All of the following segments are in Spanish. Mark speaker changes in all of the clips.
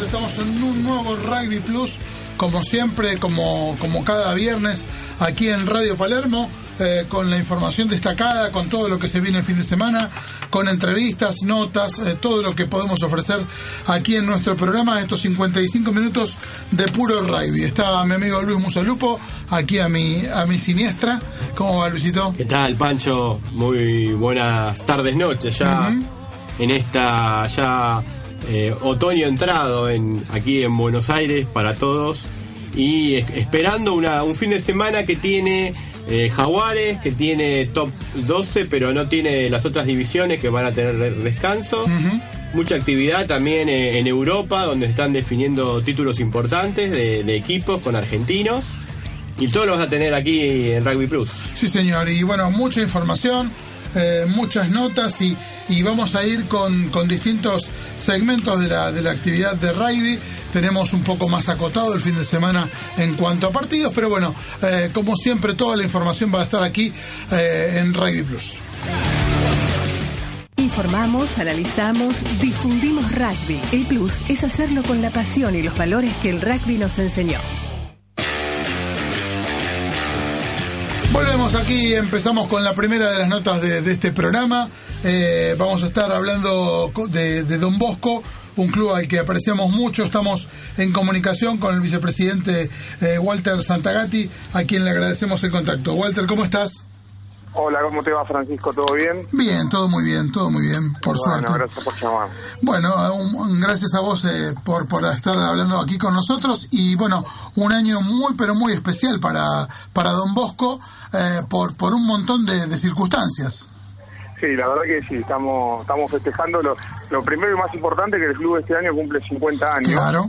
Speaker 1: Estamos en un nuevo Rugby Plus, como siempre, como, como cada viernes, aquí en Radio Palermo, eh, con la información destacada, con todo lo que se viene el fin de semana, con entrevistas, notas, eh, todo lo que podemos ofrecer aquí en nuestro programa, estos 55 minutos de puro rugby. Está mi amigo Luis Musalupo, aquí a mi, a mi siniestra. ¿Cómo va, Luisito?
Speaker 2: ¿Qué tal, Pancho? Muy buenas tardes, noches ya en esta ya eh, otoño entrado en aquí en Buenos Aires para todos y es- esperando una, un fin de semana que tiene eh, Jaguares, que tiene top 12, pero no tiene las otras divisiones que van a tener de- descanso. Mucha actividad también eh, en Europa, donde están definiendo títulos importantes de, de equipos con argentinos. Y todo lo vas a tener aquí en Rugby Plus.
Speaker 1: Sí, señor. Y bueno, mucha información, eh, muchas notas y, y vamos a ir con, con distintos segmentos de la, de la actividad de rugby. Tenemos un poco más acotado el fin de semana en cuanto a partidos, pero bueno, eh, como siempre, toda la información va a estar aquí eh, en Rugby Plus.
Speaker 3: Informamos, analizamos, difundimos rugby. El plus es hacerlo con la pasión y los valores que el rugby nos enseñó.
Speaker 1: Volvemos aquí, empezamos con la primera de las notas de, este programa. Eh, vamos a estar hablando de, de Don Bosco, un club al que apreciamos mucho. Estamos en comunicación con el vicepresidente eh, Walter Santagati, a quien le agradecemos el contacto. Walter, ¿cómo estás?
Speaker 4: Hola, ¿cómo te va Francisco? ¿Todo bien?
Speaker 1: Bien, todo muy bien, todo muy bien, por
Speaker 4: bueno,
Speaker 1: suerte.
Speaker 4: gracias por llamar.
Speaker 1: Bueno, un- gracias a vos eh, por, por estar hablando aquí con nosotros y bueno, un año muy pero muy especial para, para Don Bosco eh, por, por un montón de, de circunstancias.
Speaker 4: Sí, la verdad que sí, estamos estamos festejando lo, lo primero y más importante que el club este año cumple 50 años.
Speaker 1: Claro.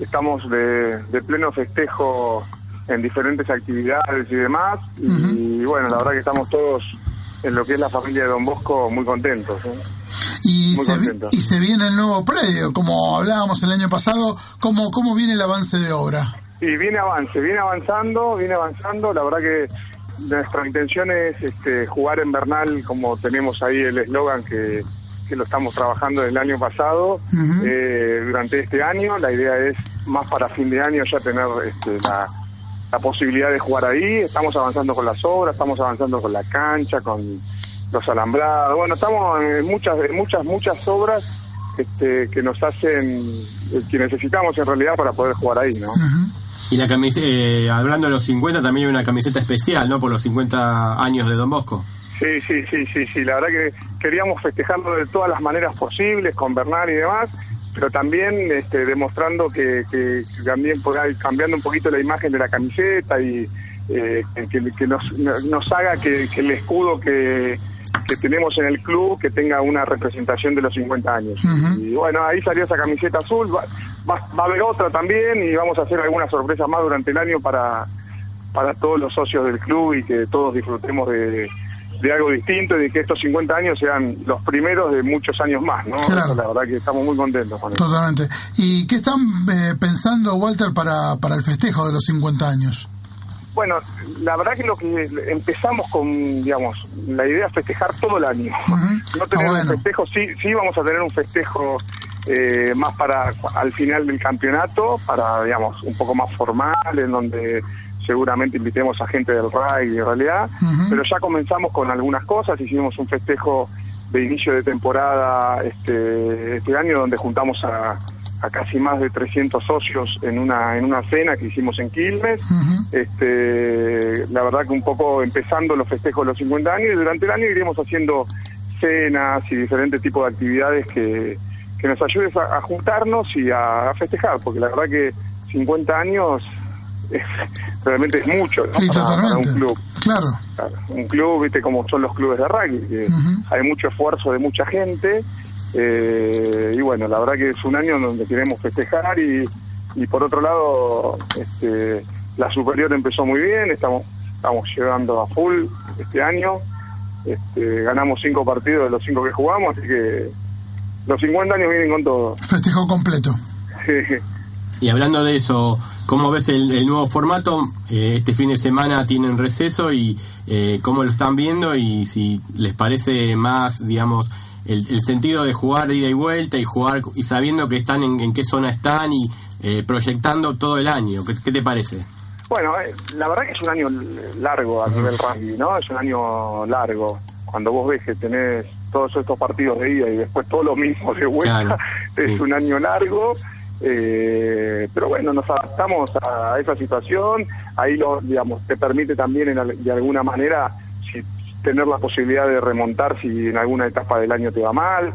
Speaker 4: Estamos de, de pleno festejo en diferentes actividades y demás. Y bueno, la verdad que estamos todos en lo que es la familia de Don Bosco muy contentos. ¿eh?
Speaker 1: Y
Speaker 4: Muy
Speaker 1: se, vi-
Speaker 4: contento.
Speaker 1: y se viene el nuevo predio, como hablábamos el año pasado, ¿cómo, cómo viene el avance de obra?
Speaker 4: Y viene avance, viene avanzando, viene avanzando. La verdad que nuestra intención es este, jugar en Bernal, como tenemos ahí el eslogan que, que lo estamos trabajando el año pasado, eh, durante este año. La idea es más para fin de año ya tener este, la, la posibilidad de jugar ahí. Estamos avanzando con las obras, estamos avanzando con la cancha, con los alambrados. Bueno, estamos en muchas, en muchas, muchas obras este, que nos hacen, eh, que necesitamos en realidad para poder jugar ahí, ¿no?
Speaker 2: Y la camiseta, hablando de los 50, también hay una camiseta especial, ¿no? Por los 50 años de Don Bosco.
Speaker 4: Sí, sí, sí, sí, sí. La verdad que queríamos festejarlo de todas las maneras posibles, con Bernal y demás, pero también este, demostrando que, que- también por ahí, cambiando un poquito la imagen de la camiseta y eh, que, que nos, nos haga que, que el escudo que, que tenemos en el club que tenga una representación de los 50 años. Y bueno, ahí salió esa camiseta azul, va, va, va a haber otra también y vamos a hacer algunas sorpresas más durante el año para, para todos los socios del club y que todos disfrutemos de, de algo distinto y de que estos 50 años sean los primeros de muchos años más, ¿no?
Speaker 1: Claro.
Speaker 4: La verdad que estamos muy contentos con eso.
Speaker 1: Totalmente. ¿Y qué están eh, pensando, Walter, para, para el festejo de los 50 años?
Speaker 4: Bueno, la verdad que lo que empezamos con, digamos, la idea es festejar todo el año. No tener
Speaker 1: Ah, bueno.
Speaker 4: un festejo, sí, sí vamos a tener un festejo eh, más para al final del campeonato, para, digamos, un poco más formal, en donde seguramente invitemos a gente del RAI en realidad, pero ya comenzamos con algunas cosas, hicimos un festejo de inicio de temporada este, este año donde juntamos a, a casi más de 300 socios en una en una cena que hicimos en Quilmes. este, la verdad que un poco empezando los festejos de los 50 años y durante el año iremos haciendo cenas y diferentes tipos de actividades que, que nos ayuden a, juntarnos y a, festejar, porque la verdad que 50 años es, realmente es mucho
Speaker 1: para,
Speaker 4: un club.
Speaker 1: Claro.
Speaker 4: Un club, viste, como son los clubes de rugby, que hay mucho esfuerzo de mucha gente eh, y bueno, la verdad que es un año donde queremos festejar y, y por otro lado, este, la superior empezó muy bien, estamos, estamos llegando a full este año, este, ganamos cinco partidos de los cinco que jugamos, así que los 50 años vienen con todo.
Speaker 1: Festejo completo.
Speaker 2: y hablando de eso, ¿cómo ves el, nuevo formato? Eh, este fin de semana tienen receso y eh, cómo lo están viendo y si les parece más, digamos, el, sentido de jugar de ida y vuelta y jugar y sabiendo que están en, qué zona están y eh, proyectando todo el año. ¿Qué, te parece?
Speaker 4: Bueno, eh, la verdad que es un año largo a nivel rugby, ¿no? Es un año largo. Cuando vos ves que tenés todos estos partidos de ida y después todo lo mismo de vuelta, es un año largo. Eh, pero bueno, nos adaptamos a esa situación. Ahí, lo, digamos, te permite también de alguna manera tener la posibilidad de remontar si en alguna etapa del año te va mal.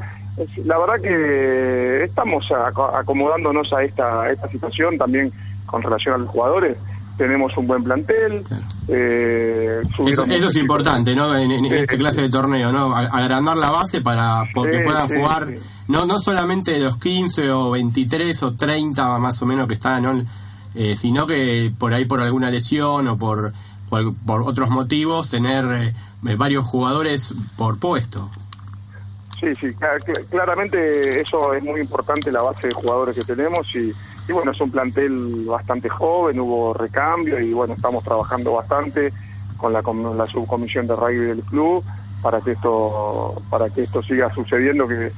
Speaker 4: La verdad que estamos acomodándonos a esta, esta situación también con relación a los jugadores. Tenemos un buen plantel.
Speaker 2: Eh, eso, es importante, ¿no? En, esta clase de torneo, ¿no? Agrandar la base para que puedan jugar, no no solamente los 15 o 23 o 30 más o menos que están, eh, sino que por ahí por alguna lesión o por, por, otros motivos tener eh, varios jugadores por puesto.
Speaker 4: Sí, sí, claramente eso es muy importante, la base de jugadores que tenemos y, bueno, es un plantel bastante joven, hubo recambio y bueno, estamos trabajando bastante con la, con la subcomisión de rugby del club para que esto para que esto siga sucediendo, que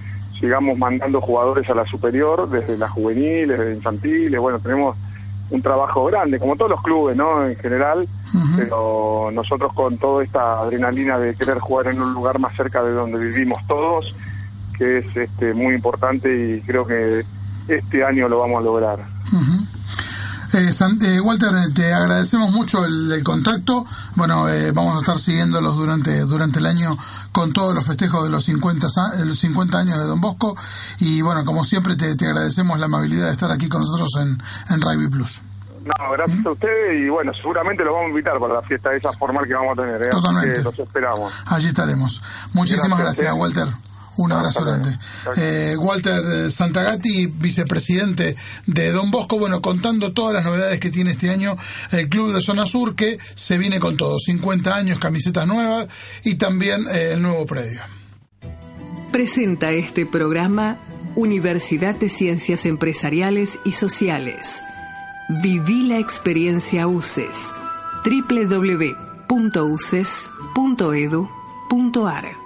Speaker 4: sigamos mandando jugadores a la superior, desde las juveniles, desde infantiles, bueno, tenemos un trabajo grande, como todos los clubes, ¿no? En general, pero nosotros con toda esta adrenalina de querer jugar en un lugar más cerca de donde vivimos todos, que es este muy importante y creo que este año lo vamos a lograr.
Speaker 1: Eh, eh, Walter, te agradecemos mucho el, contacto. Bueno, eh, vamos a estar siguiéndolos durante, durante el año con todos los festejos de los 50, los 50 años de Don Bosco. Y bueno, como siempre, te, agradecemos la amabilidad de estar aquí con nosotros en, en Rugby Plus.
Speaker 4: No, gracias a ustedes y bueno, seguramente los vamos a invitar para la fiesta esa formal que vamos a tener.
Speaker 1: Totalmente.
Speaker 4: los esperamos.
Speaker 1: Allí estaremos. Muchísimas gracias Walter. Un abrazo grande. Eh, Walter Santagati, vicepresidente de Don Bosco, bueno, contando todas las novedades que tiene este año el Club de Zona Sur, que se viene con todo, 50 años, camisetas nuevas y también eh, el nuevo predio.
Speaker 3: Presenta este programa Universidad de Ciencias Empresariales y Sociales. Viví la experiencia UCES. www.uces.edu.ar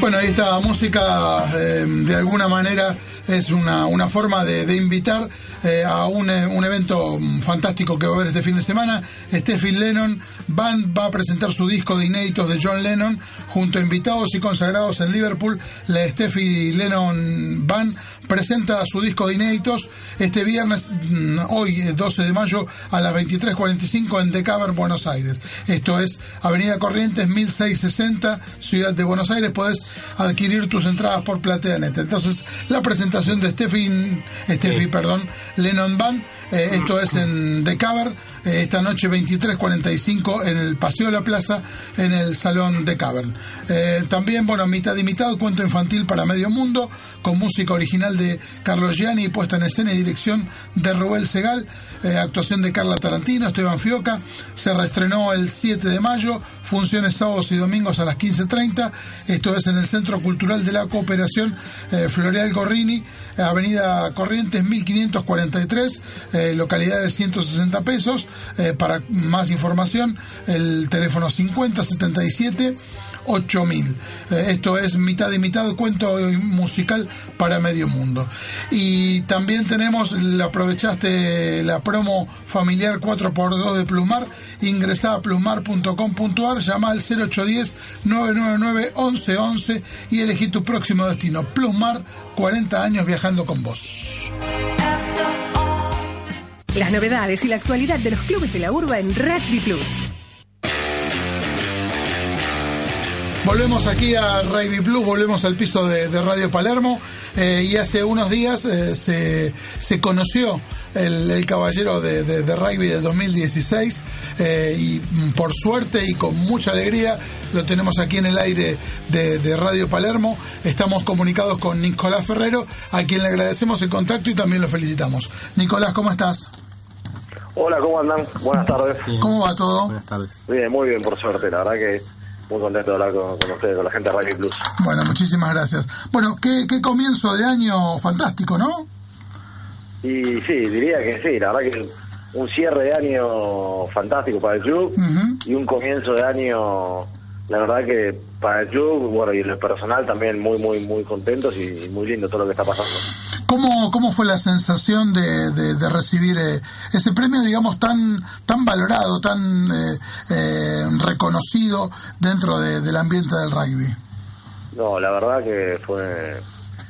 Speaker 1: Bueno, ahí música eh, de alguna manera es una, una forma de, invitar eh, a un, eh, un, evento fantástico que va a haber este fin de semana. Stephen Lennon Band va a presentar su disco de inéditos de John Lennon junto a invitados y consagrados en Liverpool. La Steffi Lennon Band presenta su disco de inéditos este viernes, mm, hoy 12 de mayo, a las 23.45 en Decaber, Buenos Aires. Esto es Avenida Corrientes 1660, Ciudad de Buenos Aires. Puedes adquirir tus entradas por PlateaNet. Entonces, la presentación de Steffi, Steffi perdón, Lennon Band eh, esto es en Decaber, eh, esta noche 23.45 en el Paseo de la Plaza, en el Salón de Cavern. Eh, también, bueno, mitad y mitad, cuento infantil para medio mundo, con música original de Carlos Gianni, puesta en escena y dirección de Rubel Segal, actuación de Carla Tarantino, Esteban Fioca. Se reestrenó el 7 de mayo, funciones sábados y domingos a las 15.30. Esto es en el Centro Cultural de la Cooperación Floreal Gorrini, Avenida Corrientes 1543 localidad de 160 pesos. eh, para más información, el teléfono 5077 8000. Eh, esto es mitad y mitad, cuento musical para medio mundo. Y también tenemos, le aprovechaste la promo familiar 4x2 de Plumar, ingresá a plumar.com.ar, llama al 0810 999 1111 y elegí tu próximo destino. Plumar, 40 años viajando con vos.
Speaker 3: Las novedades y la actualidad de los clubes de la urba en Rugby Plus.
Speaker 1: Volvemos aquí a Rugby Plus, volvemos al piso de, de Radio Palermo eh, y hace unos días eh, se, se, conoció el, el caballero de, de, de, rugby de 2016 eh, y por suerte y con mucha alegría lo tenemos aquí en el aire de, Radio Palermo. Estamos comunicados con Nicolás Ferrero, a quien le agradecemos el contacto y también lo felicitamos. Nicolás, ¿cómo estás?
Speaker 5: Hola, ¿cómo andan? Buenas tardes.
Speaker 1: ¿Cómo va todo?
Speaker 2: Buenas tardes.
Speaker 5: Bien, muy bien, por suerte. La verdad que muy contento de hablar con, con, ustedes, con la gente de Rugby Plus.
Speaker 1: Bueno, muchísimas gracias. Bueno, qué, qué comienzo de año fantástico, ¿no?
Speaker 5: Y sí, diría que sí, la verdad que un cierre de año fantástico para el club uh -huh. y un comienzo de año, la verdad que para el club, bueno, y en el personal también muy, muy, muy contentos y muy lindo todo lo que está pasando.
Speaker 1: ¿Cómo, cómo fue la sensación de, de, de recibir eh, ese premio, digamos, tan, tan valorado, tan eh, eh, reconocido dentro de, del ambiente del rugby?
Speaker 5: No, la verdad que fue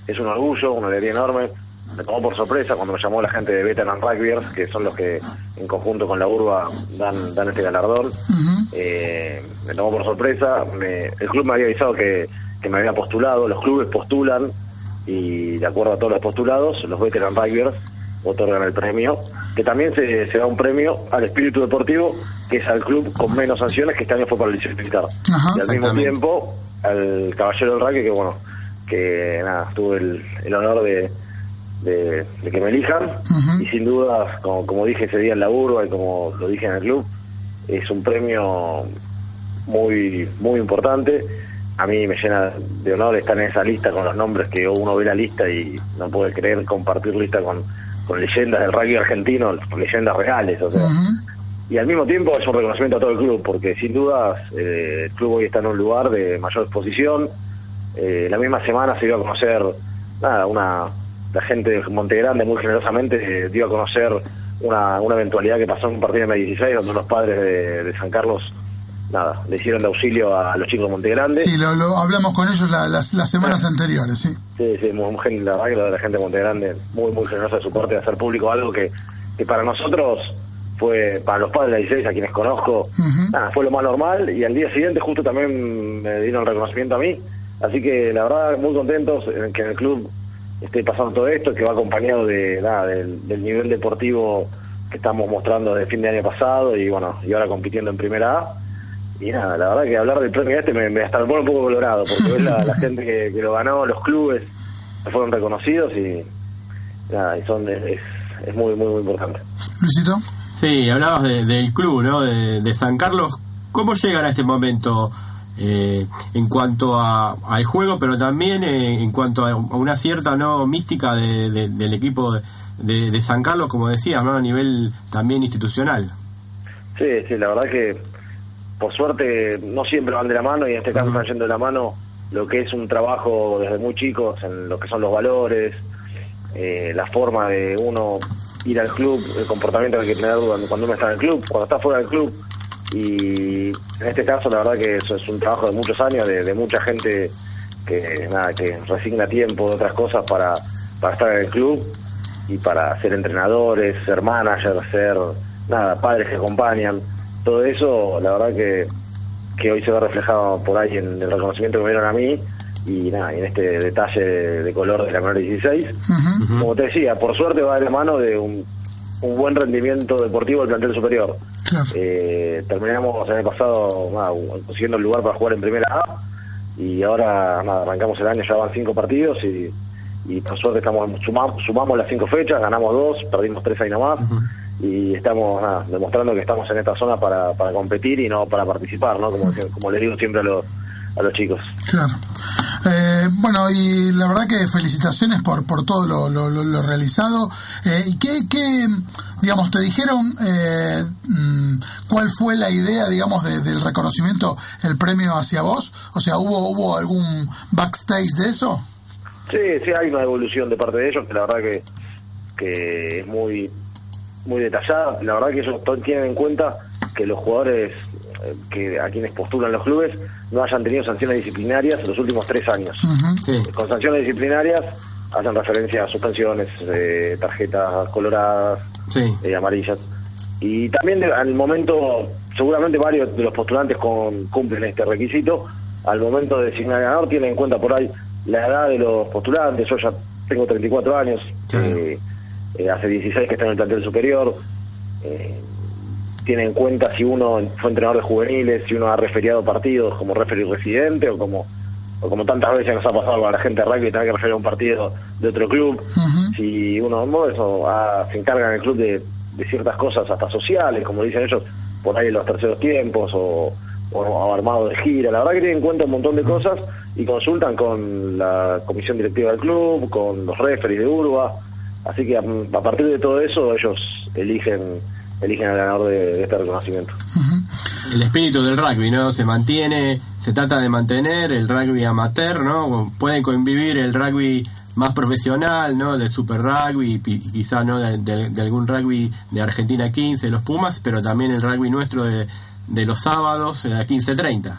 Speaker 5: es un orgullo, una alegría enorme. Me tomó por sorpresa cuando me llamó la gente de Veteran Rugbyers, que son los que en conjunto con la Urba dan, dan este galardón. Uh -huh. eh, me tomó por sorpresa. Me, el club me había avisado que, que me había postulado. Los clubes postulan y de acuerdo a todos los postulados, los Veteran Rugbyers otorgan el premio, que también se, se, da un premio al espíritu deportivo, que es al club con menos sanciones, que este año fue para el liceo militar.
Speaker 1: Ajá,
Speaker 5: y al mismo tiempo, al caballero del rugby, que bueno, que nada, tuve el, el honor de, de, de, que me elijan, uh -huh. y sin duda, como, como dije ese día en la urba y como lo dije en el club, es un premio muy, muy importante a mí me llena de honor estar en esa lista con los nombres que uno ve la lista y no puede creer compartir lista con, con leyendas del rugby argentino, leyendas reales, o sea. Uh -huh. Y al mismo tiempo es un reconocimiento a todo el club, porque sin dudas eh, el club hoy está en un lugar de mayor exposición. Eh, la misma semana se dio a conocer, nada, una la gente de Montegrande muy generosamente eh, dio a conocer una, una eventualidad que pasó en un partido de M16 donde unos padres de, de San Carlos nada, le hicieron de auxilio a los chicos de Montegrande.
Speaker 1: Sí, lo, lo hablamos con ellos la, las, las, semanas anteriores, sí.
Speaker 5: Sí, sí, muy, muy, la verdad que lo de la gente de Montegrande, muy, muy generosa de su parte de hacer público algo que, que para nosotros fue, para los padres de la 16, a quienes conozco, uh -huh. nada, fue lo más normal y al día siguiente justo también me dieron el reconocimiento a mí. Así que la verdad, muy contentos en que en el club esté pasando todo esto, que va acompañado de nada, del, del nivel deportivo que estamos mostrando desde fin de año pasado y bueno, y ahora compitiendo en primera A y nada, la verdad que hablar del premio este me, me hasta me pone un poco colorado, porque ves la, la gente que, que, lo ganó, los clubes fueron reconocidos y nada, y son es, es muy, muy, muy importante.
Speaker 1: Luisito.
Speaker 2: Sí, hablabas de, del club, ¿no? De, de, San Carlos. ¿Cómo llegan a este momento eh, en cuanto a, al juego, pero también eh, en cuanto a una cierta no mística de, del equipo de, San Carlos, como decías, ¿no? A nivel también institucional.
Speaker 5: Sí, sí, la verdad que por suerte no siempre van de la mano y en este caso están yendo de la mano lo que es un trabajo desde muy chicos en lo que son los valores, eh, la forma de uno ir al club, el comportamiento que hay que tener cuando uno está en el club, cuando está fuera del club. Y en este caso la verdad que eso es un trabajo de muchos años, de, de mucha gente que nada que resigna tiempo de otras cosas para, para estar en el club y para ser entrenadores, ser managers, ser nada, padres que acompañan todo eso, la verdad que, que hoy se ve reflejado por ahí en el reconocimiento que me dieron a mí y nada, en este detalle de color de la menor 16. Uh -huh. Como te decía, por suerte va de la mano de un, un buen rendimiento deportivo del plantel superior. Claro. Eh, terminamos el año pasado nada, consiguiendo el lugar para jugar en primera A y ahora nada, arrancamos el año, ya van cinco partidos y, y por suerte estamos sumamos, sumamos las cinco fechas, ganamos dos, perdimos tres ahí nomás. Uh -huh y estamos nada, demostrando que estamos en esta zona para, para competir y no para participar, ¿no? Como, como les digo siempre a los, a los chicos.
Speaker 1: Claro. Eh, bueno, y la verdad que felicitaciones por, por todo lo, lo, lo realizado. Eh, ¿Y qué, qué, digamos, te dijeron eh, mm, cuál fue la idea, digamos, del reconocimiento, el premio hacia vos? O sea, ¿hubo, ¿hubo algún backstage de eso?
Speaker 5: Sí, sí, hay una evolución de parte de ellos que la verdad que, que es muy muy detallada. La verdad que ellos tienen en cuenta que los jugadores eh, que a quienes postulan los clubes no hayan tenido sanciones disciplinarias en los últimos tres años. Con sanciones disciplinarias hacen referencia a suspensiones, eh, tarjetas coloradas, eh, amarillas. Y también al momento, seguramente varios de los postulantes con, cumplen este requisito, al momento de designar ganador tienen en cuenta por ahí la edad de los postulantes, yo ya tengo 34 años, eh, hace 16 que está en el plantel superior, tiene en cuenta si uno fue entrenador de juveniles, si uno ha referiado partidos como referee residente o como o como tantas veces nos ha pasado a la gente de rugby tener que referir un partido de otro club, si uno eso se encarga en el club de, ciertas cosas hasta sociales, como dicen ellos, por ahí en los terceros tiempos o, o, armado de gira, la verdad que tienen en cuenta un montón de cosas y consultan con la comisión directiva del club, con los referees de Urba, así que a, partir de todo eso ellos eligen eligen al ganador de, este reconocimiento
Speaker 2: el espíritu del rugby, ¿no? Se mantiene, se trata de mantener el rugby amateur, ¿no? Pueden convivir el rugby más profesional, ¿no? Del Super Rugby, y quizá, ¿no? De, algún rugby de Argentina 15, los Pumas, pero también el rugby nuestro de, de los sábados, a 15.30.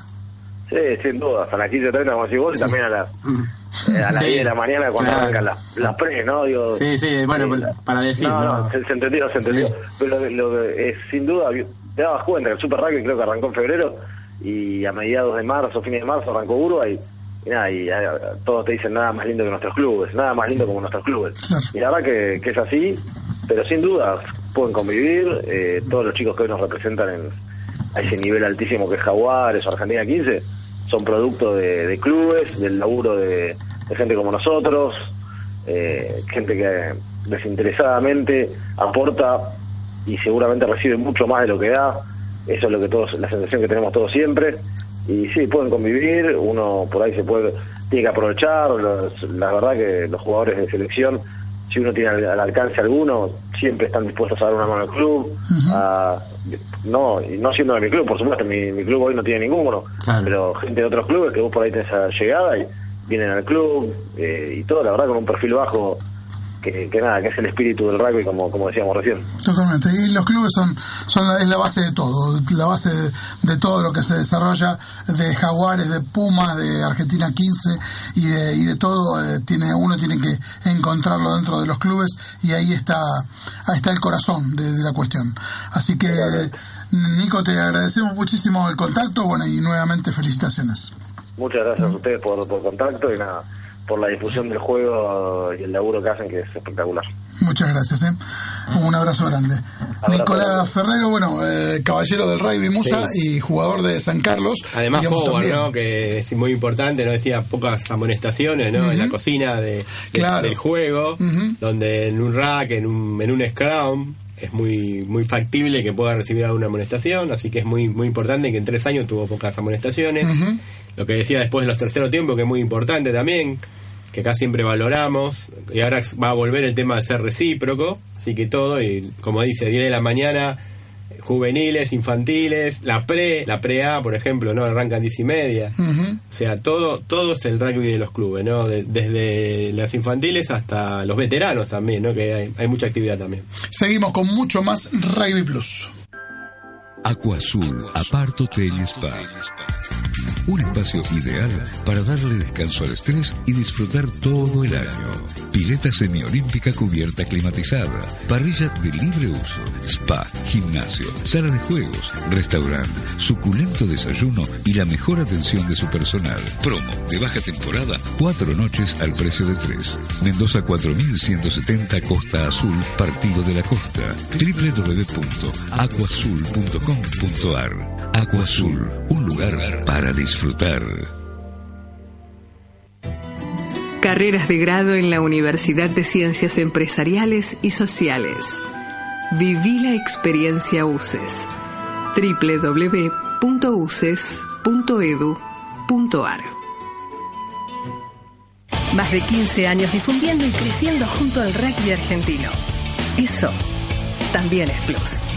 Speaker 5: Sí, sin duda, hasta las 15.30 como decís vos, y también a las, eh, a las 10 de la mañana cuando arrancan las, las pre, ¿no? Digo,
Speaker 2: sí, sí, bueno, eh, para decir,
Speaker 5: ¿no? Se, entendió, se entendió. Pero lo, lo, es, sin duda te dabas cuenta que el Super Rugby creo que arrancó en febrero y a mediados de marzo, fines de marzo arrancó Uruguay y nada, y eh, todos te dicen nada más lindo que nuestros clubes, nada más lindo como nuestros clubes. Y la verdad que, que, es así, pero sin duda pueden convivir, eh, todos los chicos que hoy nos representan en, a ese nivel altísimo que es Jaguares o Argentina 15, son producto de, clubes, del laburo de, gente como nosotros, eh, gente que desinteresadamente aporta y seguramente recibe mucho más de lo que da. Eso es lo que todos, la sensación que tenemos todos siempre. Y sí, pueden convivir, uno por ahí se puede, tiene que aprovechar. la verdad que los jugadores de selección, si uno tiene al, alcance alguno, siempre están dispuestos a dar una mano al club. no, y no siendo de mi club, por supuesto, mi, mi club hoy no tiene ninguno, pero gente de otros clubes que vos por ahí tenés esa llegada y vienen al club eh, y todo, la verdad, con un perfil bajo que, nada, que es el espíritu del rugby, como, como decíamos recién.
Speaker 1: Totalmente, y los clubes son, son la, es la base de todo, la base de, todo lo que se desarrolla, de Jaguares, de Pumas, de Argentina 15 y de, y de todo, eh, tiene uno tiene que encontrarlo dentro de los clubes y ahí está, ahí está el corazón de, la cuestión. Así que, Nico, te agradecemos muchísimo el contacto, bueno, y nuevamente felicitaciones.
Speaker 5: Muchas gracias a ustedes por, por contacto y nada por la difusión del juego y el laburo que hacen, que es espectacular.
Speaker 1: Muchas gracias, ¿eh? un abrazo grande. Nicolás Ferrero, bueno, eh, caballero del rugby Musa y jugador de San Carlos.
Speaker 2: Además, forward, ¿no? Que es muy importante, ¿no? Decía pocas amonestaciones, ¿no? En la cocina de, del juego, donde en un rack, en un, en un scrum, es muy muy factible que pueda recibir alguna amonestación, así que es muy muy importante que en tres años tuvo pocas amonestaciones. Lo que decía después de los terceros tiempos, que es muy importante también, que acá siempre valoramos, y ahora va a volver el tema de ser recíproco, así que todo, y como dice, 10 de la mañana, juveniles, infantiles, la pre, la pre-A, por ejemplo, ¿no? Arrancan 10 y media. O sea, todo, todo es el rugby de los clubes, ¿no? desde las infantiles hasta los veteranos también, ¿no? Que hay, hay mucha actividad también.
Speaker 1: Seguimos con mucho más Rugby Plus.
Speaker 6: Aqua Azul, Aparto Hotel Spa. Un espacio ideal para darle descanso al estrés y disfrutar todo el año. Pileta semiolímpica cubierta climatizada, parrilla de libre uso, spa, gimnasio, sala de juegos, restaurante, suculento desayuno y la mejor atención de su personal. Promo de baja temporada, cuatro noches al precio de tres. Mendoza 4170 Costa Azul, Partido de la Costa. www.aquazul.com.ar Agua Azul, un lugar para disfrutar.
Speaker 3: Carreras de grado en la Universidad de Ciencias Empresariales y Sociales. Viví la experiencia UCES. www.uces.edu.ar
Speaker 7: Más de 15 años difundiendo y creciendo junto al rugby argentino. Eso también es plus.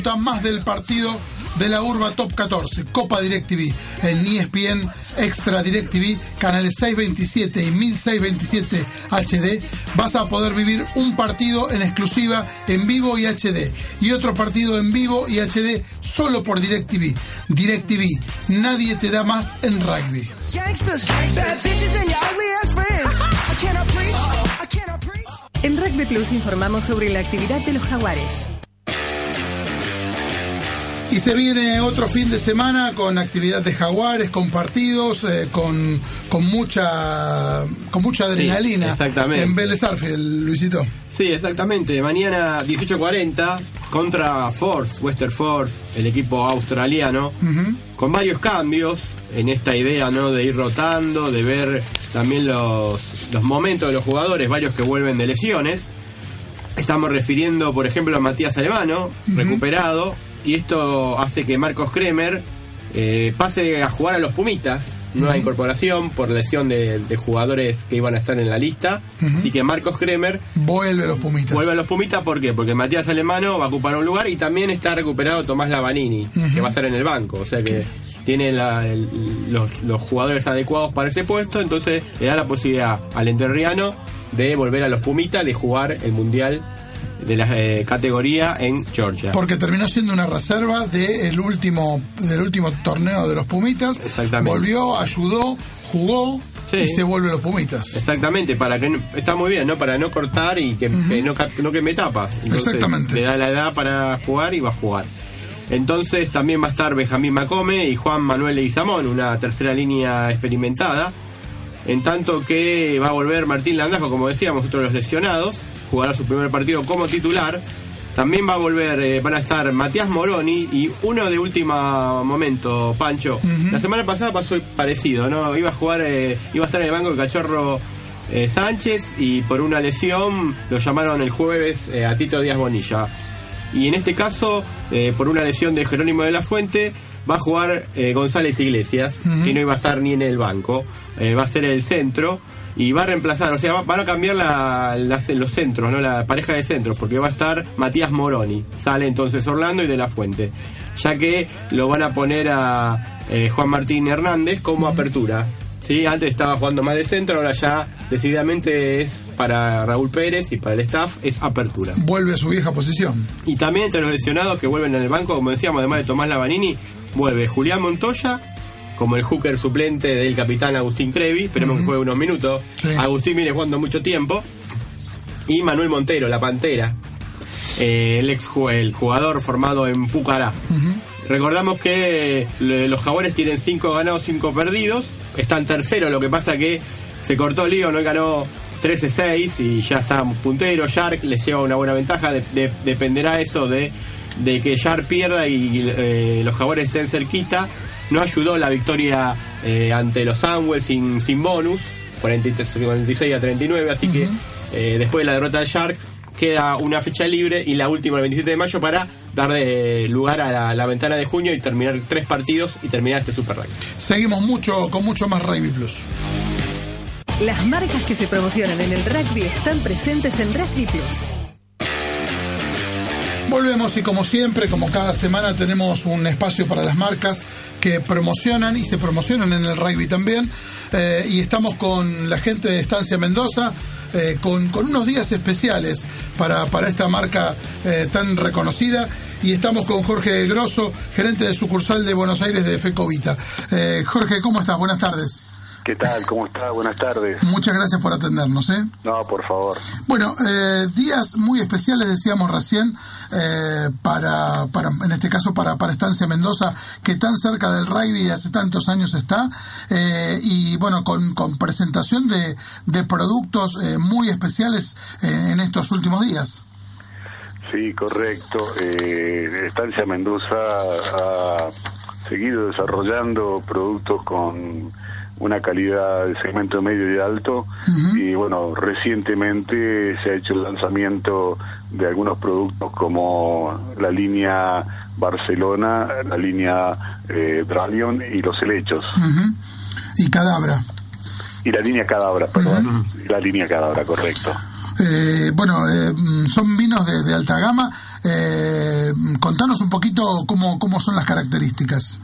Speaker 1: Más del partido de la Urba Top 14, Copa DirecTV, en ESPN Extra DirecTV, canales 627 y 1627 HD. Vas a poder vivir un partido en exclusiva en vivo y HD y otro partido en vivo y HD solo por DirecTV. DirecTV, nadie te da más en rugby.
Speaker 7: En Rugby Plus informamos sobre la actividad de los jaguares.
Speaker 1: Y se viene otro fin de semana con actividad de jaguares, con partidos, eh, con, con mucha con mucha adrenalina
Speaker 2: exactamente.
Speaker 1: en Vélez Arfield, Luisito.
Speaker 2: Sí, exactamente. Mañana 18.40 contra Force, Western Force, el equipo australiano, con varios cambios en esta idea ¿no? de ir rotando, de ver también los, los momentos de los jugadores, varios que vuelven de lesiones. Estamos refiriendo, por ejemplo, a Matías Alemano, recuperado, y esto hace que Marcos Kremer eh, pase a jugar a los Pumitas, nueva incorporación por lesión de, de jugadores que iban a estar en la lista. Así que Marcos Kremer
Speaker 1: Vuelve los Pumitas.
Speaker 2: vuelve a los Pumitas, ¿por qué? Porque Matías Alemano va a ocupar un lugar y también está recuperado Tomás Lavanini, que va a estar en el banco. O sea que tiene la- el- los, los jugadores adecuados para ese puesto, entonces le da la posibilidad al enterriano de volver a los Pumitas, de jugar el Mundial de la eh, categoría en Georgia.
Speaker 1: Porque terminó siendo una reserva del último, del último torneo de los Pumitas.
Speaker 2: Exactamente.
Speaker 1: Volvió, ayudó, jugó
Speaker 2: Sí.
Speaker 1: y se vuelve los Pumitas.
Speaker 2: Exactamente, para que no- está muy bien, ¿no? Para no cortar y que, que no, no queme tapa. Entonces,
Speaker 1: Exactamente.
Speaker 2: Le da la edad para jugar y va a jugar. Entonces también va a estar Benjamín Macome y Juan Manuel Leguizamón, una tercera línea experimentada. En tanto que va a volver Martín Landajo, como decíamos, otro de los lesionados, jugará su primer partido como titular. También va a volver, eh, van a estar Matías Moroni y uno de último momento, Pancho. La semana pasada pasó parecido, ¿no? Iba a jugar, eh, iba a estar en el banco el cachorro eh, Sánchez y por una lesión lo llamaron el jueves eh, a Tito Díaz Bonilla. Y en este caso, por una lesión de Jerónimo de la Fuente, va a jugar González Iglesias, que no iba a estar ni en el banco, va a ser el centro y va a reemplazar, o sea, va- van a cambiar la- las- los centros, no la pareja de centros, porque va a estar Matías Moroni, sale entonces Orlando y de la Fuente, ya que lo van a poner a eh, Juan Martín Hernández como apertura. Sí, antes estaba jugando más de centro, ahora ya decididamente es para Raúl Pérez y para el staff es apertura.
Speaker 1: Vuelve a su vieja posición.
Speaker 2: Y también entre los lesionados que vuelven en el banco, como decíamos, además de Tomás Lavanini, vuelve Julián Montoya como el hooker suplente del capitán Agustín Crevi, esperemos que juegue unos minutos.
Speaker 1: Sí.
Speaker 2: Agustín viene jugando mucho tiempo. Y Manuel Montero, la Pantera, eh, el ex el jugador formado en Pucará. Recordamos que los jaguares tienen 5 ganados, 5 perdidos. Están terceros, lo que pasa que se cortó el lío, no ganó 13-6 y ya está puntero. Shark les lleva una buena ventaja. De- de- dependerá eso de, de que Shark pierda y eh, los jaguares estén cerquita. No ayudó la victoria eh, ante los Sunwell sin, sin bonus, 43 46 a 39, así que eh, después de la derrota de Sharks queda una fecha libre y la última el 27 de mayo para dar eh, lugar a la, la ventana de junio y terminar tres partidos y terminar este Super Rugby.
Speaker 1: Seguimos mucho con mucho más Rugby Plus.
Speaker 7: Las marcas que se promocionan en el rugby están presentes en Rugby Plus.
Speaker 1: Volvemos y como siempre, como cada semana, tenemos un espacio para las marcas que promocionan y se promocionan en el rugby también. Eh, y estamos con la gente de Estancia Mendoza. eh, con, unos días especiales para, para esta marca eh, tan reconocida y estamos con Jorge Grosso, gerente de sucursal de Buenos Aires de Fecovita. Jorge, ¿cómo estás? Buenas tardes.
Speaker 8: ¿Qué tal? ¿Cómo está? Buenas tardes.
Speaker 1: Muchas gracias por atendernos. ¿eh?
Speaker 8: No, por favor.
Speaker 1: Bueno, eh, días muy especiales, decíamos recién, eh, para, para, en este caso para, para Estancia Mendoza, que tan cerca del rugby hace tantos años está, eh, y bueno, con, con presentación de, de productos eh, muy especiales en, en estos últimos días.
Speaker 8: Sí, correcto. Eh, Estancia Mendoza ha seguido desarrollando productos con una calidad de segmento medio y alto y bueno, recientemente se ha hecho el lanzamiento de algunos productos como la línea Barcelona, la línea eh, Dralion y los helechos.
Speaker 1: Y Cadabra.
Speaker 8: Y la línea Cadabra, perdón. La línea Cadabra, correcto.
Speaker 1: Eh, bueno, eh, son vinos de, de alta gama. Eh, contanos un poquito cómo, cómo son las características.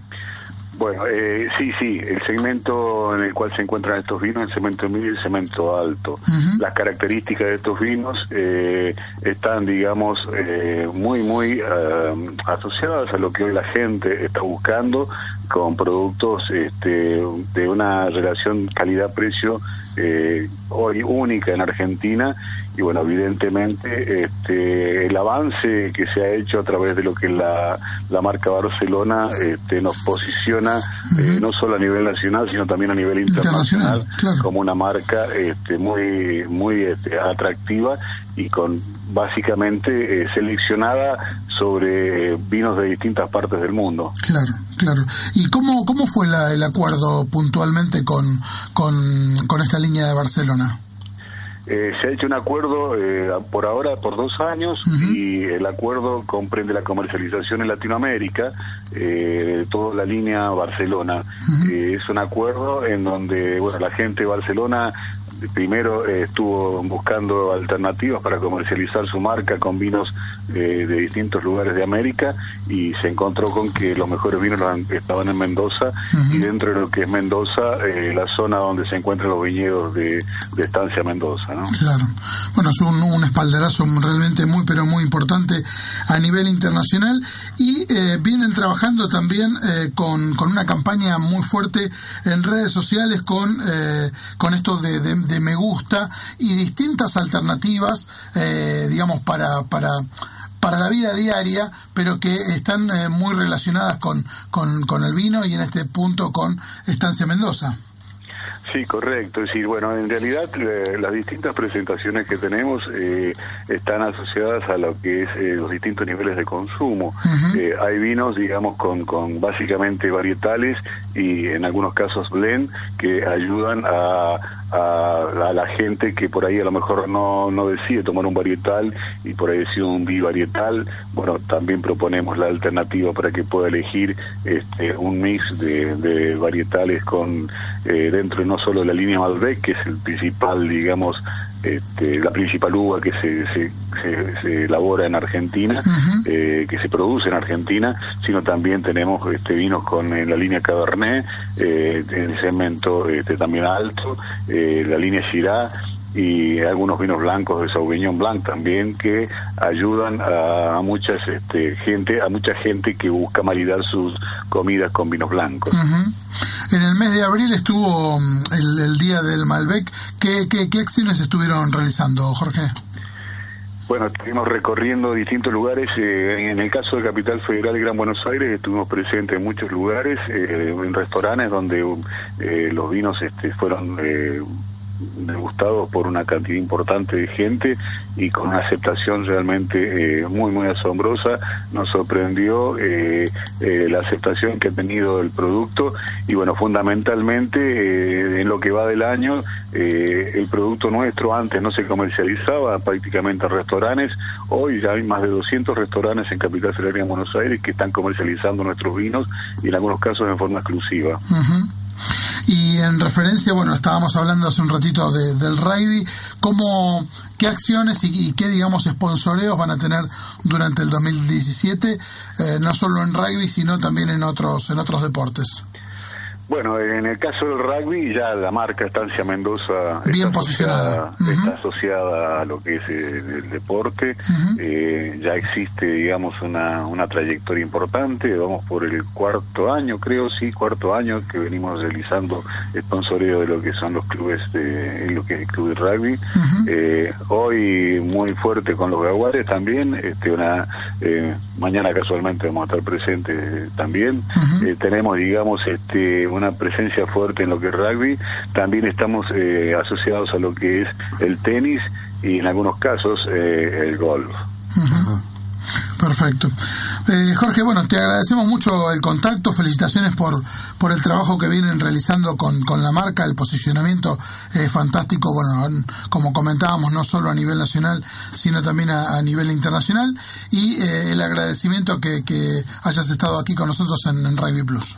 Speaker 8: Bueno, eh, sí, sí, el segmento en el cual se encuentran estos vinos el segmento medio y el segmento alto. Las características de estos vinos eh, están, digamos, eh, muy, muy eh, asociadas a lo que hoy la gente está buscando con productos este, de una relación calidad-precio eh, hoy única en Argentina y bueno evidentemente este, el avance que se ha hecho a través de lo que la, la marca Barcelona este, nos posiciona eh, no solo a nivel nacional sino también a nivel internacional,
Speaker 1: Internacional, claro.
Speaker 8: como una marca este, muy muy este, atractiva y con básicamente eh, seleccionada sobre eh, vinos de distintas partes del mundo.
Speaker 1: Claro, claro. ¿Y cómo, cómo fue la- el acuerdo puntualmente con, con, con esta línea de Barcelona?
Speaker 8: Eh, se ha hecho un acuerdo eh, por ahora por dos años y el acuerdo comprende la comercialización en Latinoamérica eh, toda la línea Barcelona. Eh, es un acuerdo en donde bueno la gente de Barcelona primero eh, estuvo buscando alternativas para comercializar su marca con vinos eh, de distintos lugares de América y se encontró con que los mejores vinos estaban en Mendoza y dentro de lo que es Mendoza, eh, la zona donde se encuentran los viñedos de, de Estancia Mendoza. ¿no?
Speaker 1: Claro. Bueno, es un, un espaldarazo realmente muy, pero muy importante a nivel internacional y eh, vienen trabajando también eh, con, con una campaña muy fuerte en redes sociales con, eh, con esto de, de- de me gusta y distintas alternativas, eh, digamos, para, para, para la vida diaria, pero que están eh, muy relacionadas con, con, con el vino y en este punto con Estancia Mendoza.
Speaker 8: Sí, correcto. Es decir, bueno, en realidad eh, las distintas presentaciones que tenemos eh, están asociadas a lo que es eh, los distintos niveles de consumo. Eh, hay vinos, digamos, con, con básicamente varietales y en algunos casos blend que ayudan a, a, la gente que por ahí a lo mejor no, no decide tomar un varietal y por ahí decide un bivarietal. Bueno, también proponemos la alternativa para que pueda elegir este, un mix de, de varietales con eh, dentro no solo la línea Malbec, que es el principal, digamos, este, la principal uva que se, se, se- se elabora en Argentina, eh, que se produce en Argentina, sino también tenemos este, vinos con la línea Cabernet, eh, en el segmento este, también alto, eh, la línea Syrah y algunos vinos blancos de Sauvignon Blanc también que ayudan a, muchas este, gente a mucha gente que busca maridar sus comidas con vinos blancos.
Speaker 1: En el mes de abril estuvo mm, el, el día del Malbec. ¿Qué, qué, qué acciones estuvieron realizando, Jorge?
Speaker 8: Bueno, estuvimos recorriendo distintos lugares. eh, en el caso de Capital Federal y Gran Buenos Aires estuvimos presentes en muchos lugares, eh, en restaurantes donde eh, los vinos este, fueron eh, degustados por una cantidad importante de gente y con una aceptación realmente eh, muy, muy asombrosa. Nos sorprendió eh, eh, la aceptación que ha tenido el producto y bueno, fundamentalmente en lo que va del año, el producto nuestro antes no se comercializaba prácticamente en restaurantes, hoy ya hay más de 200 restaurantes en Capital Federal de Buenos Aires que están comercializando nuestros vinos y en algunos casos en forma exclusiva.
Speaker 1: Y en referencia, bueno, estábamos hablando hace un ratito del rugby, ¿cómo, ¿qué acciones y, qué, digamos, sponsoreos van a tener durante el 2017, eh, no solo en rugby, sino también en otros, en otros deportes?
Speaker 8: Bueno, en el caso del rugby, ya la marca Estancia Mendoza
Speaker 1: Bien está, posicionada.
Speaker 8: Asociada, está asociada a lo que es el, deporte. eh, ya existe, digamos, una, una trayectoria importante. Vamos por el cuarto año, creo, sí, cuarto año que venimos realizando sponsoreo de lo que son los clubes de lo que es el club de rugby. eh, hoy muy fuerte con los jaguares también. Este, una eh, mañana casualmente vamos a estar presentes también. Eh, tenemos, digamos, este una presencia fuerte en lo que es rugby. También estamos eh, asociados a lo que es el tenis y en algunos casos eh, el golf.
Speaker 1: Perfecto. Eh, Jorge, bueno, te agradecemos mucho el contacto, felicitaciones por, por el trabajo que vienen realizando con, con la marca, el posicionamiento eh, fantástico, bueno, como comentábamos, no solo a nivel nacional, sino también a, nivel internacional, y eh, el agradecimiento que, hayas estado aquí con nosotros en Rugby Plus.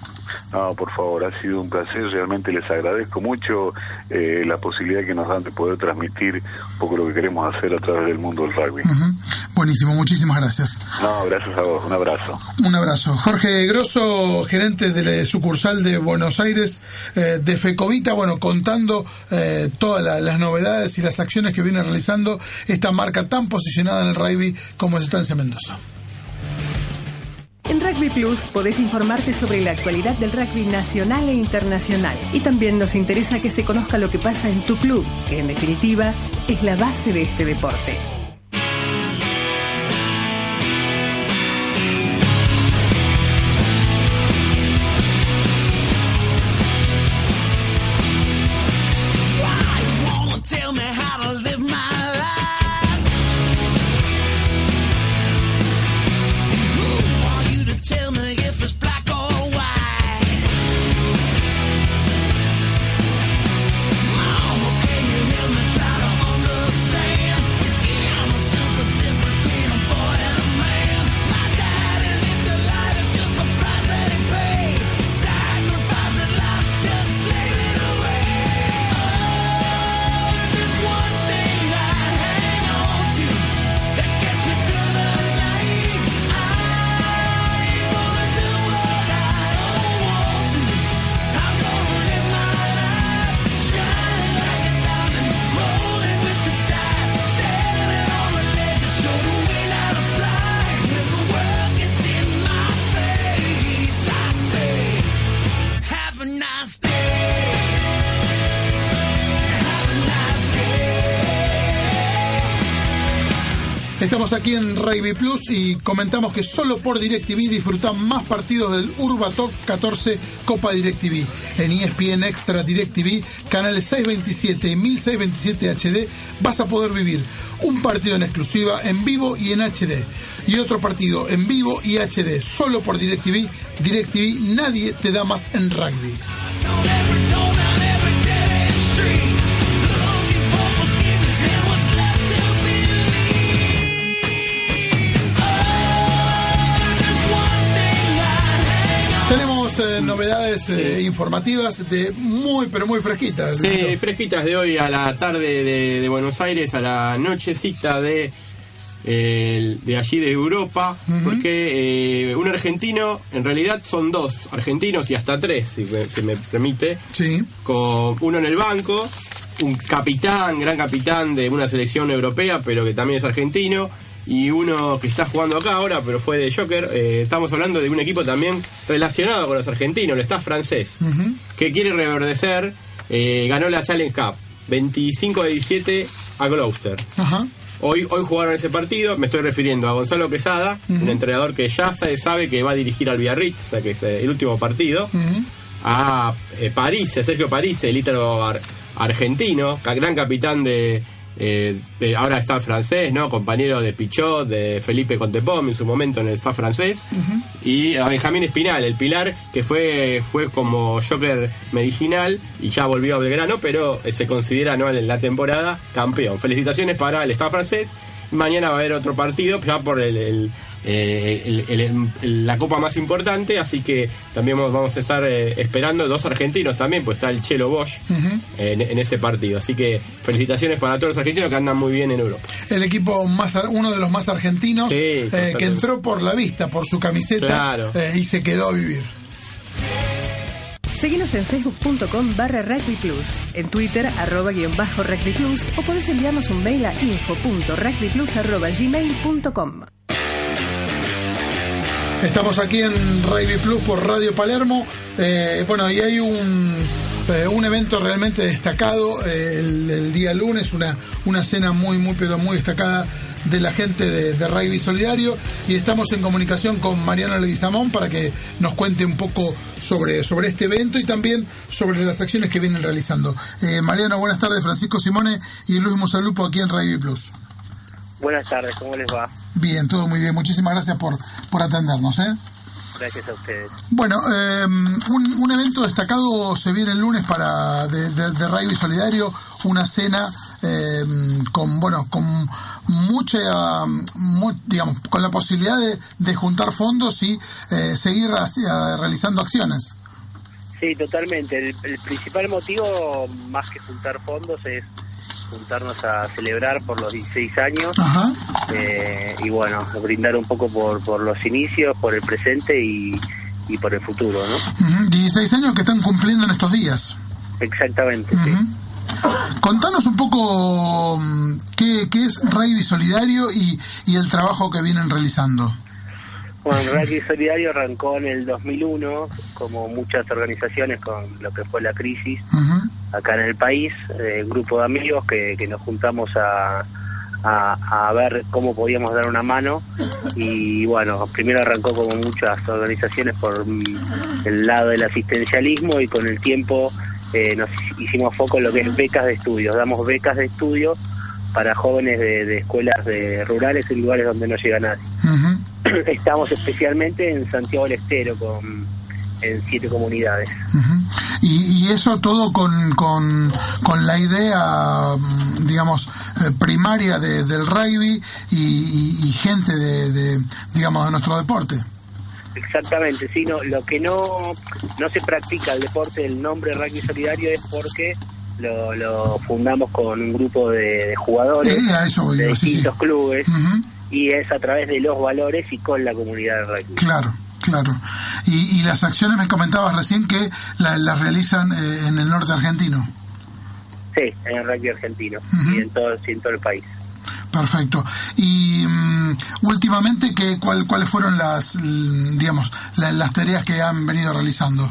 Speaker 8: No, por favor, ha sido un placer, realmente les agradezco mucho eh, la posibilidad que nos dan de poder transmitir un poco lo que queremos hacer a través del mundo del rugby.
Speaker 1: Uh -huh. Buenísimo, muchísimas gracias.
Speaker 8: No, gracias a vos, un abrazo.
Speaker 1: Un abrazo. Jorge Grosso, gerente de la sucursal de Buenos Aires eh, de Fecovita, bueno, contando eh, todas la, las novedades y las acciones que viene realizando esta marca tan posicionada en el rugby como es Estancia Mendoza.
Speaker 7: En Rugby Plus podés informarte sobre la actualidad del rugby nacional e internacional. Y también nos interesa que se conozca lo que pasa en tu club, que en definitiva es la base de este deporte.
Speaker 1: Aquí en Rugby Plus y comentamos que solo por DirecTV disfrutan más partidos del Urba Top 14 Copa DirecTV. En ESPN Extra DirecTV, canales 627 y 1627 HD, vas a poder vivir un partido en exclusiva, en vivo y en HD. Y otro partido en vivo y HD, solo por DirecTV. DirecTV nadie te da más en rugby. Novedades eh, informativas de muy, pero muy fresquitas.
Speaker 2: Sí, fresquitas de hoy a la tarde de, de Buenos Aires, a la nochecita de, eh, de allí de Europa, porque eh, un argentino, en realidad son dos argentinos y hasta tres, si me, si me permite,
Speaker 1: Sí.
Speaker 2: con uno en el banco, un capitán, gran capitán de una selección europea, pero que también es argentino, y uno que está jugando acá ahora, pero fue de Joker. Eh, estamos hablando de un equipo también relacionado con los argentinos, el staff francés, que quiere reverdecer, eh, ganó la Challenge Cup, 25 de 17 a Gloucester.
Speaker 1: Ajá.
Speaker 2: Hoy, hoy jugaron ese partido, me estoy refiriendo a Gonzalo Quesada, un entrenador que ya sabe, sabe que va a dirigir al Biarritz, o sea que es eh, el último partido, a eh, París, a Sergio París, el ítalo ar- argentino, gran capitán de, eh, ahora está francés, ¿no? Compañero de Pichot, de Felipe Contepom en su momento en el FA francés. Y a Benjamín Espinal, el pilar, que fue, fue como Joker medicinal y ya volvió a Belgrano, pero eh, se considera ¿no? en la temporada campeón. Felicitaciones para el Estado francés. Mañana va a haber otro partido, ya por el, el, eh, el- el- el- la copa más importante, así que también vamos- a estar eh, esperando dos argentinos también, pues está el Chelo Bosch en, en ese partido. Así que felicitaciones para todos los argentinos que andan muy bien en Europa.
Speaker 1: El equipo más uno de los más argentinos
Speaker 2: Sí,
Speaker 1: eh, que entró por la vista, por su camiseta
Speaker 2: Claro.
Speaker 1: eh, y se quedó a vivir.
Speaker 7: Seguinos en facebook.com barra Rugby en Twitter arroba guion bajo Rugby o podés enviarnos un mail a info.rugbyplus arroba.
Speaker 1: Estamos aquí en Rugby Plus por Radio Palermo. Eh, bueno, y hay un, eh, un evento realmente destacado eh, el, el día lunes, una, una cena muy, muy, pero muy destacada de la gente de, de Rugby Solidario. Y estamos en comunicación con Mariano Leguizamón para que nos cuente un poco sobre, sobre este evento y también sobre las acciones que vienen realizando. Eh, Mariano, buenas tardes. Francisco Simone y Luis Musalupo aquí en Rugby Plus.
Speaker 9: Buenas tardes, ¿cómo les va?
Speaker 1: Bien, todo muy bien. Muchísimas gracias por, por atendernos. ¿eh?
Speaker 9: Gracias a ustedes.
Speaker 1: Bueno, eh, un, un evento destacado se viene el lunes para de, de, de Rugby Solidario, una cena eh, con bueno con mucha mu- digamos con la posibilidad de, de juntar fondos y eh, seguir hacia- realizando acciones.
Speaker 9: Sí, totalmente. El, el principal motivo, más que juntar fondos, es juntarnos a celebrar por los 16 años eh, y bueno, brindar un poco por, por los inicios, por el presente y, y por el futuro, ¿no?
Speaker 1: Ujú, 16 años que están cumpliendo en estos días.
Speaker 9: Exactamente, sí.
Speaker 1: Contanos un poco mm, qué, qué es Rugby Solidario y, y el trabajo que vienen realizando.
Speaker 9: Bueno, Rugby Solidario arrancó en el 2001, como muchas organizaciones con lo que fue la crisis. Acá en el país, eh, un grupo de amigos que, que nos juntamos a, a, a ver cómo podíamos dar una mano. Y bueno, primero arrancó como muchas organizaciones por el lado del asistencialismo y con el tiempo eh, nos hicimos foco en lo que es becas de estudios, damos becas de estudio para jóvenes de, de escuelas de rurales en lugares donde no llega nadie. Estamos especialmente en Santiago del Estero con en siete comunidades.
Speaker 1: Y, y eso todo con, con, con la idea, mm, digamos, eh, primaria de- del rugby y, y- y gente de, de, digamos, de nuestro deporte.
Speaker 9: Exactamente, sí, no, lo que no, no se practica el deporte del nombre rugby solidario es porque lo, lo fundamos con un grupo de, de jugadores
Speaker 1: a eso
Speaker 9: de
Speaker 1: yo, sí, sí.
Speaker 9: distintos clubes y es a través de los valores y con la comunidad de rugby.
Speaker 1: Claro, claro. Y, y las acciones me comentabas recién que la- las realizan eh, en el norte argentino.
Speaker 9: Sí, en el rugby argentino y en todo, en todo el país.
Speaker 1: Perfecto. Y mm, últimamente, ¿qué, cuál, ¿cuáles fueron las, mm, digamos, la- las tareas que han venido realizando?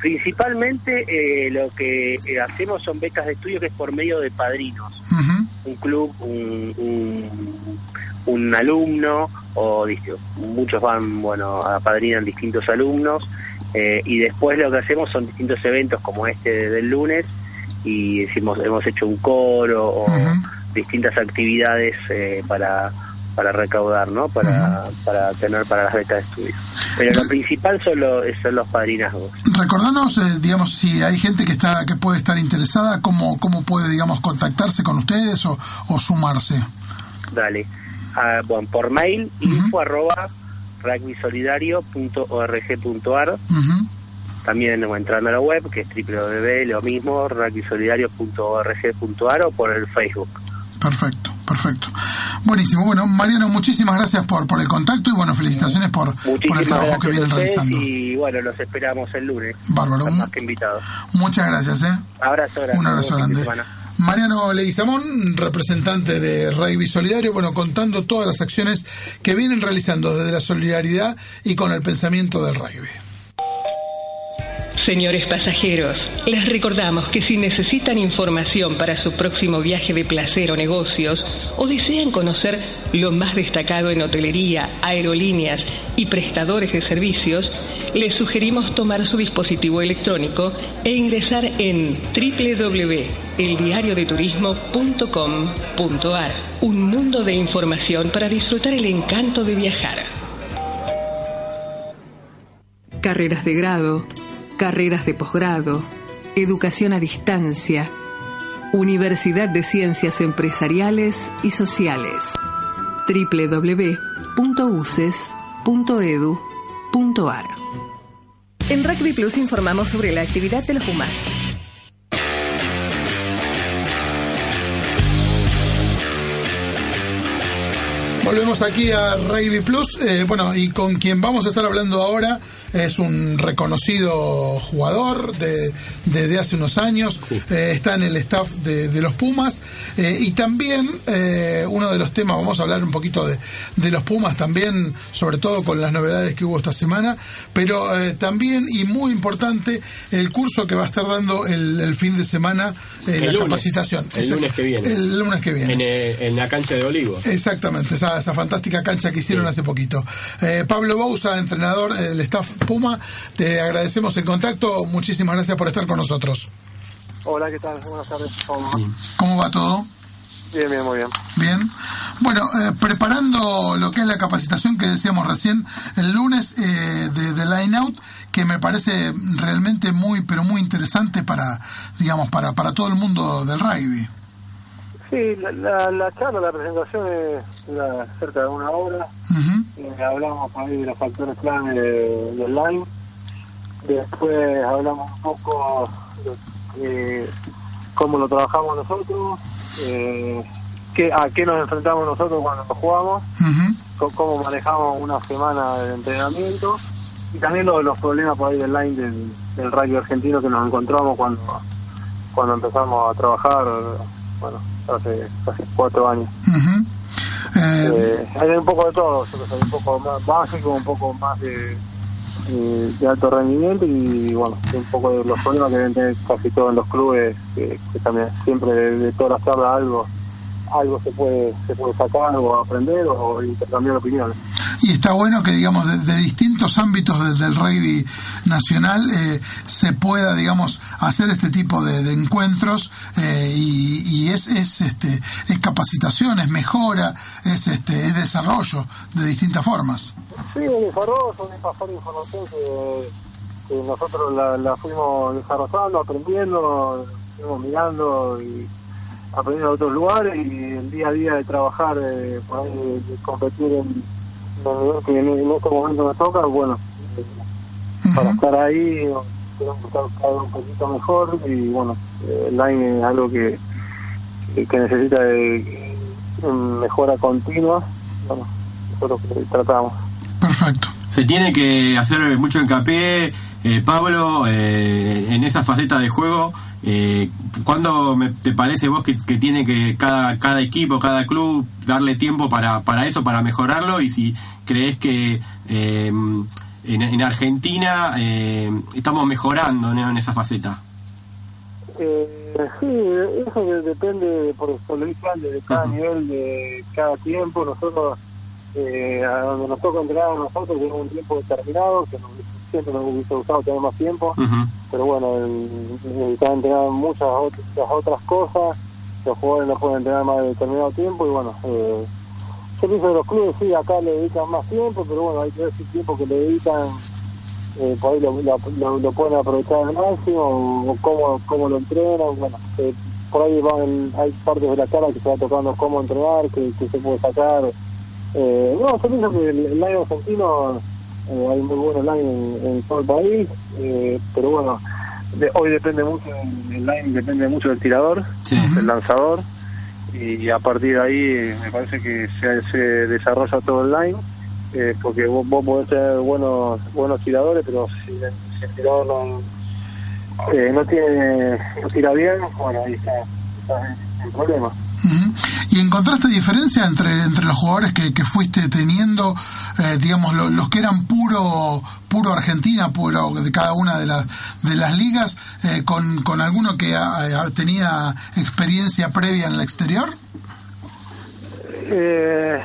Speaker 9: Principalmente eh, lo que eh, hacemos son becas de estudio que es por medio de padrinos. Un club, un, un, un alumno, o muchos van, bueno, apadrinan distintos alumnos, eh, y después lo que hacemos son distintos eventos como este del lunes, y hicimos, hemos hecho un coro o distintas actividades eh, para para recaudar, ¿no? Para, para tener para las becas de estudio. Pero lo principal son, los son los padrinazgos.
Speaker 1: Recordanos, eh, digamos, si hay gente que está que puede estar interesada, cómo, cómo puede, digamos, contactarse con ustedes o, o sumarse.
Speaker 9: Dale. Ah, bueno, por mail, info arroba rugbysolidario.org.ar
Speaker 1: Ujú.
Speaker 9: También o entrando a la web, que es www, lo mismo, rugbysolidario.org.ar o por el Facebook.
Speaker 1: Perfecto, perfecto. Buenísimo. Bueno, Mariano, muchísimas gracias por, por el contacto y bueno, felicitaciones por, por el trabajo que vienen realizando.
Speaker 9: y bueno, los esperamos el lunes.
Speaker 1: Bárbaro.
Speaker 9: Más que invitados.
Speaker 1: Muchas gracias, ¿eh?
Speaker 9: Abrazo.
Speaker 1: Un abrazo grande. Mariano Leguizamón, representante de Rugby Solidario, bueno, contando todas las acciones que vienen realizando desde la solidaridad y con el pensamiento del rugby.
Speaker 3: Señores pasajeros, les recordamos que si necesitan información para su próximo viaje de placer o negocios, o desean conocer lo más destacado en hotelería, aerolíneas y prestadores de servicios, les sugerimos tomar su dispositivo electrónico e ingresar en www.eldiariodeturismo.com.ar. Un mundo de información para disfrutar el encanto de viajar. Carreras de grado, carreras de posgrado, educación a distancia, Universidad de Ciencias Empresariales y Sociales. www.uces.edu.ar
Speaker 7: En Rugby Plus informamos sobre la actividad de los Pumas.
Speaker 1: Volvemos aquí a Rugby Plus. eh, bueno, y con quien vamos a estar hablando ahora es un reconocido jugador de, de, de hace unos años. eh, está en el staff de, de los Pumas. eh, y también eh, uno de los temas, vamos a hablar un poquito de, de los Pumas también, sobre todo con las novedades que hubo esta semana. Pero también, y muy importante, el curso que va a estar dando el, el fin de semana, la
Speaker 2: lunes.
Speaker 1: capacitación.
Speaker 2: El lunes que viene.
Speaker 1: El lunes que viene.
Speaker 2: En, en la cancha de Olivos.
Speaker 1: Exactamente, esa, esa fantástica cancha que hicieron hace poquito. Pablo Bouza, entrenador del staff Puma, te agradecemos el contacto, muchísimas gracias por estar con nosotros.
Speaker 10: Hola, ¿qué tal? Buenas tardes. ¿Cómo va?
Speaker 1: ¿Cómo va todo?
Speaker 10: Bien, bien, muy bien.
Speaker 1: Bien. Bueno, eh, preparando lo que es la capacitación que decíamos recién el lunes eh, de, de Line Out, que me parece realmente muy, pero muy interesante para, digamos, para, para todo el mundo del rugby.
Speaker 10: Sí, la, la, la charla, la presentación es dura cerca de una hora.
Speaker 1: Ujú.
Speaker 10: Eh, hablamos ahí de los factores clave de- line. Después hablamos un poco de eh, cómo lo trabajamos nosotros, eh, qué, a qué nos enfrentamos nosotros cuando jugamos,
Speaker 1: Ujú.
Speaker 10: co- cómo manejamos una semana de entrenamiento y también lo- los problemas por ahí del line del, del rugby argentino que nos encontramos cuando cuando empezamos a trabajar, bueno, hace, hace cuatro años.
Speaker 1: Eh,
Speaker 10: Eh, hay un poco de todo, hay un poco más básico, un poco más de, de alto rendimiento y bueno, un poco de los problemas que deben tener casi todos en los clubes, que, que también siempre de, de todas las charlas algo algo se puede se puede sacar o aprender o intercambiar opiniones.
Speaker 1: Y está bueno que, digamos, de, de distintos ámbitos de- del rugby nacional eh, se pueda, digamos, hacer este tipo de, encuentros eh, y, es, es, este, es capacitación, es mejora, es, este, es desarrollo de distintas formas.
Speaker 10: Sí, es pasar información que, nosotros la, la fuimos desarrollando, aprendiendo, fuimos mirando y aprendiendo de otros lugares y el día a día de trabajar, eh, por de, competir en, que en, en este momento nos toca, bueno, eh, para estar ahí cada vez un poquito mejor y bueno, eh, el line es algo que, que, necesita de, de mejora continua, bueno, nosotros que tratamos.
Speaker 1: Perfecto.
Speaker 2: Se tiene que hacer mucho hincapié, eh, Pablo, eh, en esa faceta de juego. Eh, ¿Cuándo me- te parece vos que, que tiene que cada, cada equipo, cada club darle tiempo para, para eso, para mejorarlo? Y si crees que eh, en, en Argentina eh, estamos mejorando ¿no? en esa faceta.
Speaker 10: Eh, sí, eso de- depende, por, por lo visto, de cada nivel, de cada tiempo. Nosotros, eh, a donde nos toca entrenar a nosotros, tenemos un tiempo determinado, que nos, siempre nos hubiese gustado tener más tiempo, pero bueno, necesitan entrenar muchas otras, otras cosas, los jugadores no pueden entrenar más de determinado tiempo, y bueno, eh, yo pienso que los clubes sí, acá le dedican más tiempo, pero bueno, hay que ver si el tiempo que le dedican eh, por ahí lo, lo, lo- pueden aprovechar al máximo o, cómo, cómo lo entrenan. Bueno, eh, por ahí van, hay partes de la cara que se va tocando cómo entrenar, que, que se puede sacar. Eh, no, yo pienso que el, el line argentino, eh, hay muy buenos line en, en todo el país, eh, pero bueno, de- hoy depende mucho, el line depende mucho del tirador, del lanzador, y a partir de ahí eh, me parece que se, se desarrolla todo el line eh, porque vos, vos podés tener buenos buenos tiradores, pero si, el- si el tirador no, no tiene no tira bien, bueno, ahí está, está el problema.
Speaker 1: ¿Y encontraste diferencia entre, entre los jugadores que, que fuiste teniendo, eh, digamos, lo- los que eran puro puro Argentina, puro de cada una de, las de las ligas, eh, con, con alguno que ah, ah, tenía experiencia previa en el exterior?
Speaker 10: Eh,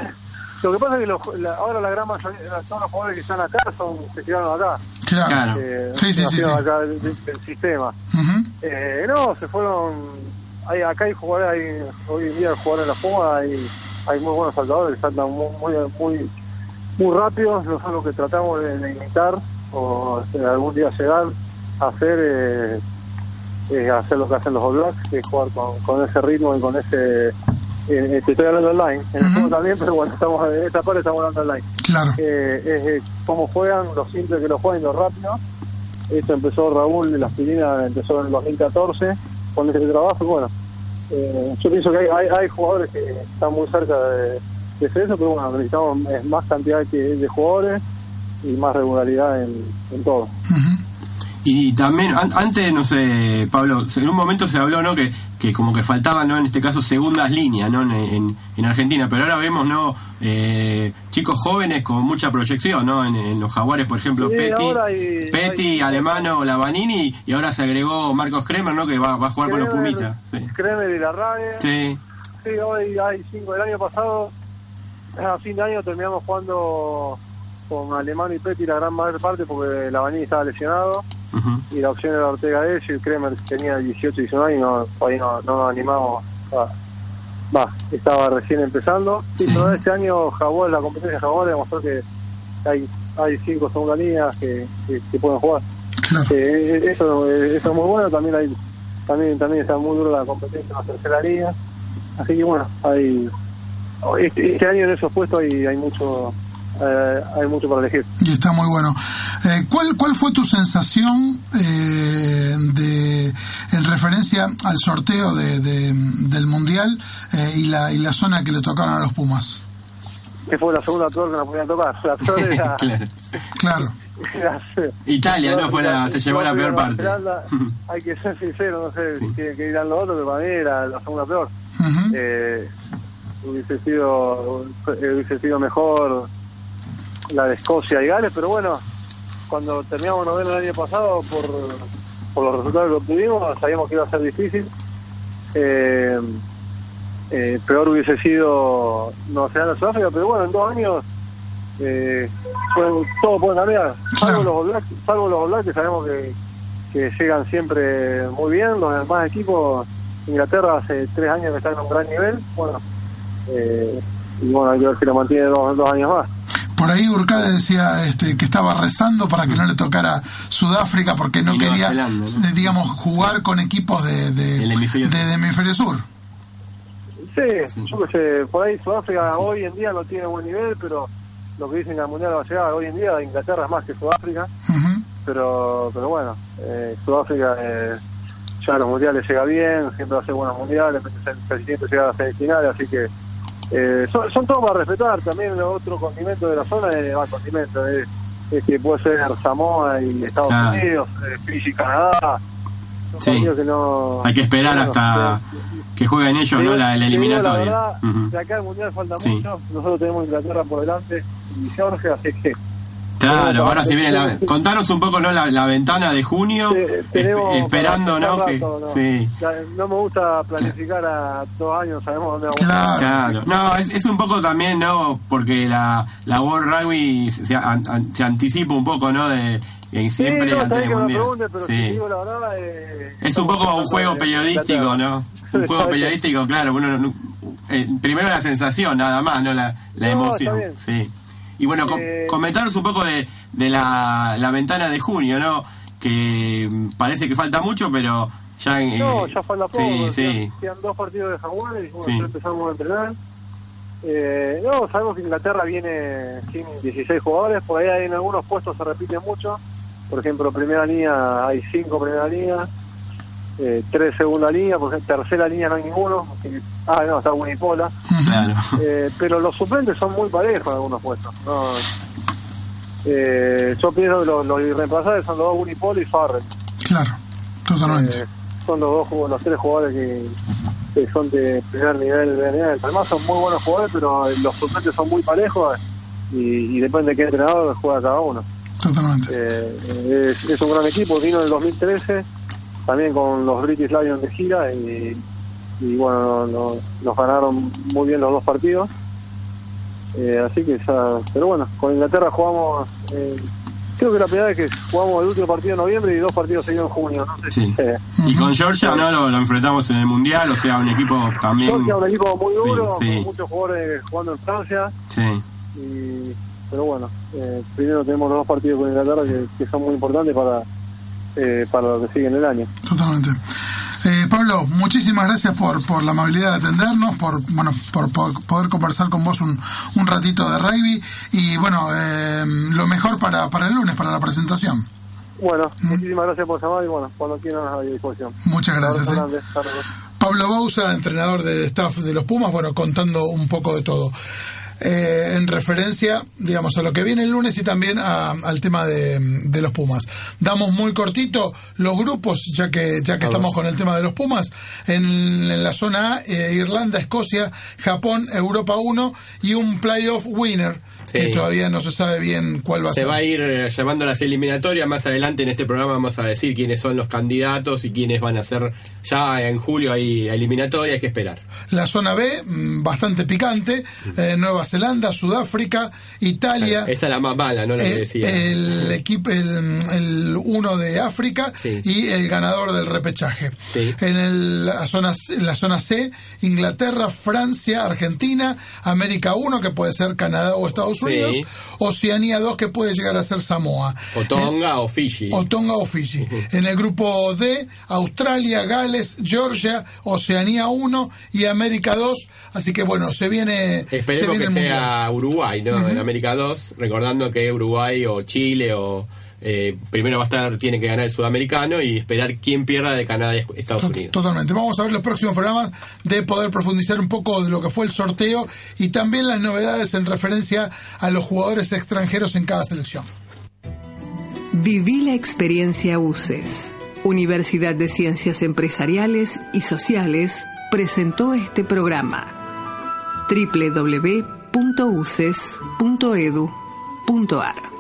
Speaker 10: lo que pasa es que los- la- ahora la gran mayoría, todos los jugadores que están acá son se quedaron acá.
Speaker 1: Claro.
Speaker 10: Eh,
Speaker 1: Sí, sí, sí, sí.
Speaker 10: acá del, del- sistema.
Speaker 1: Ujú.
Speaker 10: Eh, no, se fueron. Hay, acá hay jugadores, hay, hoy en día jugadores en la Puma, hay, hay muy buenos saltadores que saltan muy, muy, muy, muy rápidos. Nosotros lo que tratamos de, de imitar o eh, algún día llegar a hacer eh, es hacer lo que hacen los All Blacks, que es jugar con, con ese ritmo y con ese. eh, te estoy hablando online, en el juego también, pero bueno, estamos en esta parte estamos hablando online
Speaker 1: Claro.
Speaker 10: eh, es eh, cómo juegan, lo simple que lo juegan y lo rápido. Esto empezó Raúl de la aspirina, empezó en el 2014 con este trabajo. Bueno, eh, yo pienso que hay, hay, jugadores que están muy cerca de, de hacer eso, pero bueno, necesitamos eh, más cantidad de jugadores y más regularidad en, en todo.
Speaker 2: Y también, an- antes, no sé, Pablo, en un momento se habló, ¿no? Que, que como que faltaban, ¿no? En este caso, segundas líneas, ¿no? En, en, en Argentina. Pero ahora vemos, ¿no? Eh, chicos jóvenes con mucha proyección, ¿no? En, en los Jaguares, por ejemplo,
Speaker 10: Sí,
Speaker 2: Petty,
Speaker 10: hay-
Speaker 2: Petty,
Speaker 10: hay-
Speaker 2: Alemano, Lavanini, y ahora se agregó Marcos Kremer, ¿no? Que va, va a jugar con los
Speaker 10: Kremer,
Speaker 2: Pumitas. Sí.
Speaker 10: Kremer y la RAE.
Speaker 2: Sí.
Speaker 10: Sí, hoy hay cinco. El año pasado, a fin de año, terminamos jugando con Alemán y Petty la gran mayor parte porque Lavanini estaba lesionado. Y la opción era Ortega Ello y Kremer tenía 18, 19 y no, todavía no, no nos animamos a- va, estaba recién empezando sí,
Speaker 1: Sí.
Speaker 10: pero este año Jaguar, la competencia de Jaguar demostró que hay hay cinco segunda líneas que, que, que pueden jugar
Speaker 1: Claro.
Speaker 10: Eh, eso, eh, eso es muy bueno también hay también también está muy duro la competencia en la tercera así que bueno hay este, este año en esos puestos hay, hay mucho eh, hay mucho para elegir
Speaker 1: Y está muy bueno. Eh, ¿cuál, ¿Cuál fue tu sensación eh, de en referencia al sorteo de, de- del Mundial eh, y, la, y la zona que le tocaron a los Pumas?
Speaker 10: que fue la segunda peor que nos podían tocar la peor era,
Speaker 2: claro.
Speaker 10: Era
Speaker 2: Italia, ¿no? Fue la, se llevó la peor parte.
Speaker 10: Hay que ser sincero, no sé
Speaker 2: Sí.
Speaker 10: qué, qué dirán los otros, pero para mí era la segunda peor.
Speaker 1: Ujú.
Speaker 10: Eh, hubiese sido hubiese sido mejor la de Escocia y Gales, pero bueno, cuando terminamos noveno el año pasado, por, por los resultados que obtuvimos, sabíamos que iba a ser difícil. Eh, eh, peor hubiese sido Nueva Zelanda Sudáfrica, pero bueno, en dos años eh, pueden- todo puede cambiar, salvo los All Blacks, salvo los All Blacks, que sabemos que, que llegan siempre muy bien, los demás equipos, Inglaterra hace tres años que está en un gran nivel, bueno, eh, y bueno, hay que ver si lo mantiene dos, dos años más.
Speaker 1: Por ahí Urcade decía este, que estaba rezando para que no le tocara Sudáfrica porque no quería,
Speaker 2: Zelanda, ¿no?
Speaker 1: digamos, jugar con equipos de, de,
Speaker 2: hemisferio
Speaker 1: de-
Speaker 2: sur.
Speaker 1: de hemisferio sur.
Speaker 10: Sí, yo qué sé, por ahí Sudáfrica hoy en día no tiene buen nivel, pero lo que dicen que al Mundial va a llegar, hoy en día Inglaterra es más que Sudáfrica,
Speaker 1: Ujú.
Speaker 10: pero pero bueno, eh, Sudáfrica eh, ya a los mundiales llega bien, siempre hace buenos mundiales, casi siempre llega a las semifinales, así que eh, son, son todos para respetar. También el otro condimento de la zona es más condimento, es, es que puede ser Samoa y Estados
Speaker 2: Ah.
Speaker 10: Unidos, eh, Fiji y Canadá. Son
Speaker 2: Sí.
Speaker 10: partidos que no,
Speaker 2: Hay que esperar
Speaker 10: bueno,
Speaker 2: hasta
Speaker 10: eh,
Speaker 2: que jueguen ellos, ¿no? La, la eliminatoria.
Speaker 10: La verdad, de acá al mundial falta
Speaker 2: Sí.
Speaker 10: mucho. Nosotros tenemos Inglaterra por delante y Georgia, así que
Speaker 2: Claro, ahora si viene la... Contanos un poco, ¿no? La, la ventana de junio,
Speaker 10: te- tenemos
Speaker 2: espe- esperando, ¿no?
Speaker 10: pensar
Speaker 2: Que,
Speaker 10: rato, ¿no?
Speaker 2: Sí.
Speaker 10: No me gusta planificar a dos años, sabemos dónde vamos.
Speaker 1: Claro.
Speaker 2: Claro, no, es, es un poco también, ¿no? Porque la, la World Rugby se, an- an- se anticipa un poco, ¿no? De,
Speaker 10: Sí,
Speaker 2: siempre
Speaker 10: no,
Speaker 2: antes del mundial.
Speaker 10: pregunte, pero
Speaker 2: Sí.
Speaker 10: si digo la verdad... Eh,
Speaker 2: Es un poco un juego periodístico, ¿no? Un juego periodístico, claro. Uno, no- eh, primero la sensación, nada más, ¿no? La, la
Speaker 10: No,
Speaker 2: emoción. Sí. Y bueno, com-
Speaker 10: Eh,
Speaker 2: comentaros un poco de, de la, la ventana de junio, ¿no? Que mm, parece que falta mucho, pero ya... eh,
Speaker 10: No, ya falta poco.
Speaker 2: Sí, sí.
Speaker 10: quedan dos partidos de Jaguares y bueno,
Speaker 2: Sí.
Speaker 10: ya empezamos a entrenar. Eh, no, sabemos que Inglaterra viene sin 16 jugadores, por ahí hay en algunos puestos se repite mucho. Por ejemplo, primera línea hay cinco primera línea, eh, tres segunda línea, por ejemplo, tercera línea no hay ninguno. ah, no, está Winipola.
Speaker 2: Claro.
Speaker 10: Eh, pero los suplentes son muy parejos en algunos puestos. No, eh, yo pienso que los, los irreemplazables son los dos Unipol y Farrell.
Speaker 1: Claro, totalmente.
Speaker 10: Eh, son los dos los tres jugadores que, que son de primer nivel de nivel. Además son muy buenos jugadores, pero los suplentes son muy parejos y, y depende de qué entrenador juega cada uno.
Speaker 1: Totalmente.
Speaker 10: Eh, es, es un gran equipo, vino en el 2013, también con los British Lions de gira y, y bueno, no- nos ganaron muy bien los dos partidos. Eh, así que ya, pero bueno, con Inglaterra jugamos, eh, creo que la primera vez que jugamos el último partido en noviembre y dos partidos seguidos en junio, no sé
Speaker 2: Sí.
Speaker 10: si- eh,
Speaker 2: Y con Georgia no lo, lo enfrentamos en el mundial, o sea, un equipo también.
Speaker 10: Georgia un equipo muy duro,
Speaker 2: Sí, sí.
Speaker 10: con muchos jugadores jugando en Francia.
Speaker 2: Sí.
Speaker 10: Y, pero bueno, eh, primero tenemos los dos partidos con Inglaterra que, que son muy importantes para, eh, para lo que sigue en el año.
Speaker 1: Totalmente. Eh, Pablo, muchísimas gracias por, por la amabilidad de atendernos, por bueno por, por poder conversar con vos un, un ratito de rugby y bueno, eh, lo mejor para, para el lunes, para la presentación.
Speaker 10: Bueno, muchísimas gracias por llamar y bueno, cuando quieran a disposición.
Speaker 1: Muchas gracias, eh.
Speaker 10: luego.
Speaker 1: Pablo Bausa, entrenador de staff de los Pumas, bueno, contando un poco de todo. Eh, en referencia, digamos, a lo que viene el lunes y también a- al tema de, de los Pumas. Damos muy cortito los grupos, ya que ya que estamos con el tema de los Pumas. En, en la zona A, eh, Irlanda, Escocia, Japón, Europa 1 y un playoff winner, que todavía no se sabe bien cuál va a
Speaker 2: Se
Speaker 1: ser.
Speaker 2: va a ir eh, llamando las eliminatorias. Más adelante en este programa vamos a decir quiénes son los candidatos y quiénes van a ser. Ya en julio hay eliminatorias, hay que esperar.
Speaker 1: La zona B, mm, bastante picante, eh, Nueva Zelanda, Sudáfrica, Italia.
Speaker 2: Esta es la más mala, no la que
Speaker 1: Eh,
Speaker 2: decía.
Speaker 1: el equipo el, el uno de África
Speaker 2: Sí.
Speaker 1: y el ganador del repechaje
Speaker 2: Sí.
Speaker 1: en el- la zona C- en la zona C Inglaterra Francia Argentina América 1 que puede ser Canadá o Estados
Speaker 2: Sí.
Speaker 1: Unidos Oceanía 2 que puede llegar a ser Samoa
Speaker 2: O Tonga o Fiji.
Speaker 1: o Tonga o Fiji. En el grupo D, Australia, Gales, Georgia, Oceanía 1 y América 2. Así que bueno, se viene, se
Speaker 2: Esperemos
Speaker 1: viene
Speaker 2: que
Speaker 1: el
Speaker 2: sea Uruguay, ¿no? En América 2, recordando que Uruguay o Chile o eh, primero va a estar, tiene que ganar el sudamericano y esperar quién pierda de Canadá y Estados
Speaker 1: To-
Speaker 2: Unidos.
Speaker 1: Totalmente. Vamos a ver los próximos programas de poder profundizar un poco de lo que fue el sorteo y también las novedades en referencia a los jugadores extranjeros en cada selección.
Speaker 7: Viví la experiencia UCES. Universidad de Ciencias Empresariales y Sociales presentó este programa. www.uces.edu.ar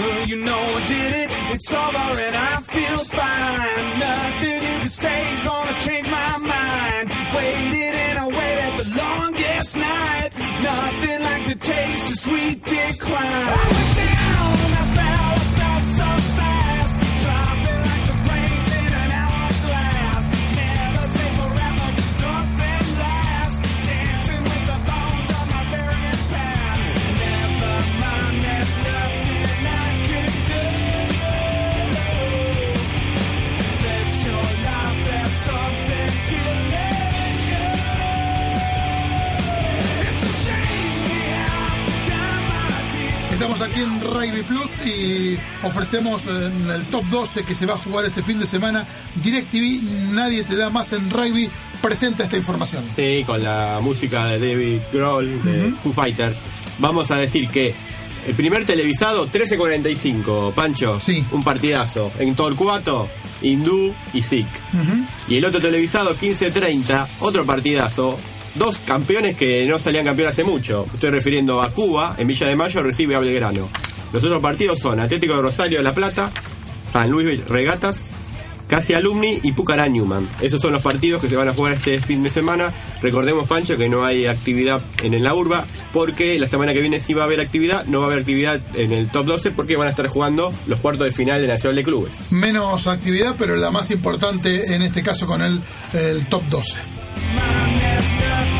Speaker 11: Well, you know I did it. It's over and I feel fine. Nothing you can say is gonna change my mind. Waited and I waited the longest night. Nothing like the taste of sweet decline. I went down, I fell,
Speaker 1: Estamos aquí en Rugby Plus y ofrecemos en el top 12 que se va a jugar este fin de semana DirecTV. Nadie te da más en rugby. Presenta esta información.
Speaker 2: Sí, con la música de David Grohl, de Foo Fighters. Vamos a decir que el primer televisado, 13.45, Pancho.
Speaker 1: Sí.
Speaker 2: Un partidazo. En Torcuato, Hindú y Sikh. Y el otro televisado, 15.30, otro partidazo. Dos campeones que no salían campeones hace mucho. Estoy refiriendo a Cuba, en Villa de Mayo recibe a Belgrano. Los otros partidos son Atlético de Rosario de La Plata, San Luis Regatas, Casi Alumni y Pucará Newman. Esos son los partidos que se van a jugar este fin de semana. Recordemos, Pancho, que no hay actividad en la urba, porque la semana que viene sí va a haber actividad, no va a haber actividad en el top 12 porque van a estar jugando los cuartos de final de Nacional de Clubes.
Speaker 1: Menos actividad, pero la más importante en este caso con el top 12. My man's nothing.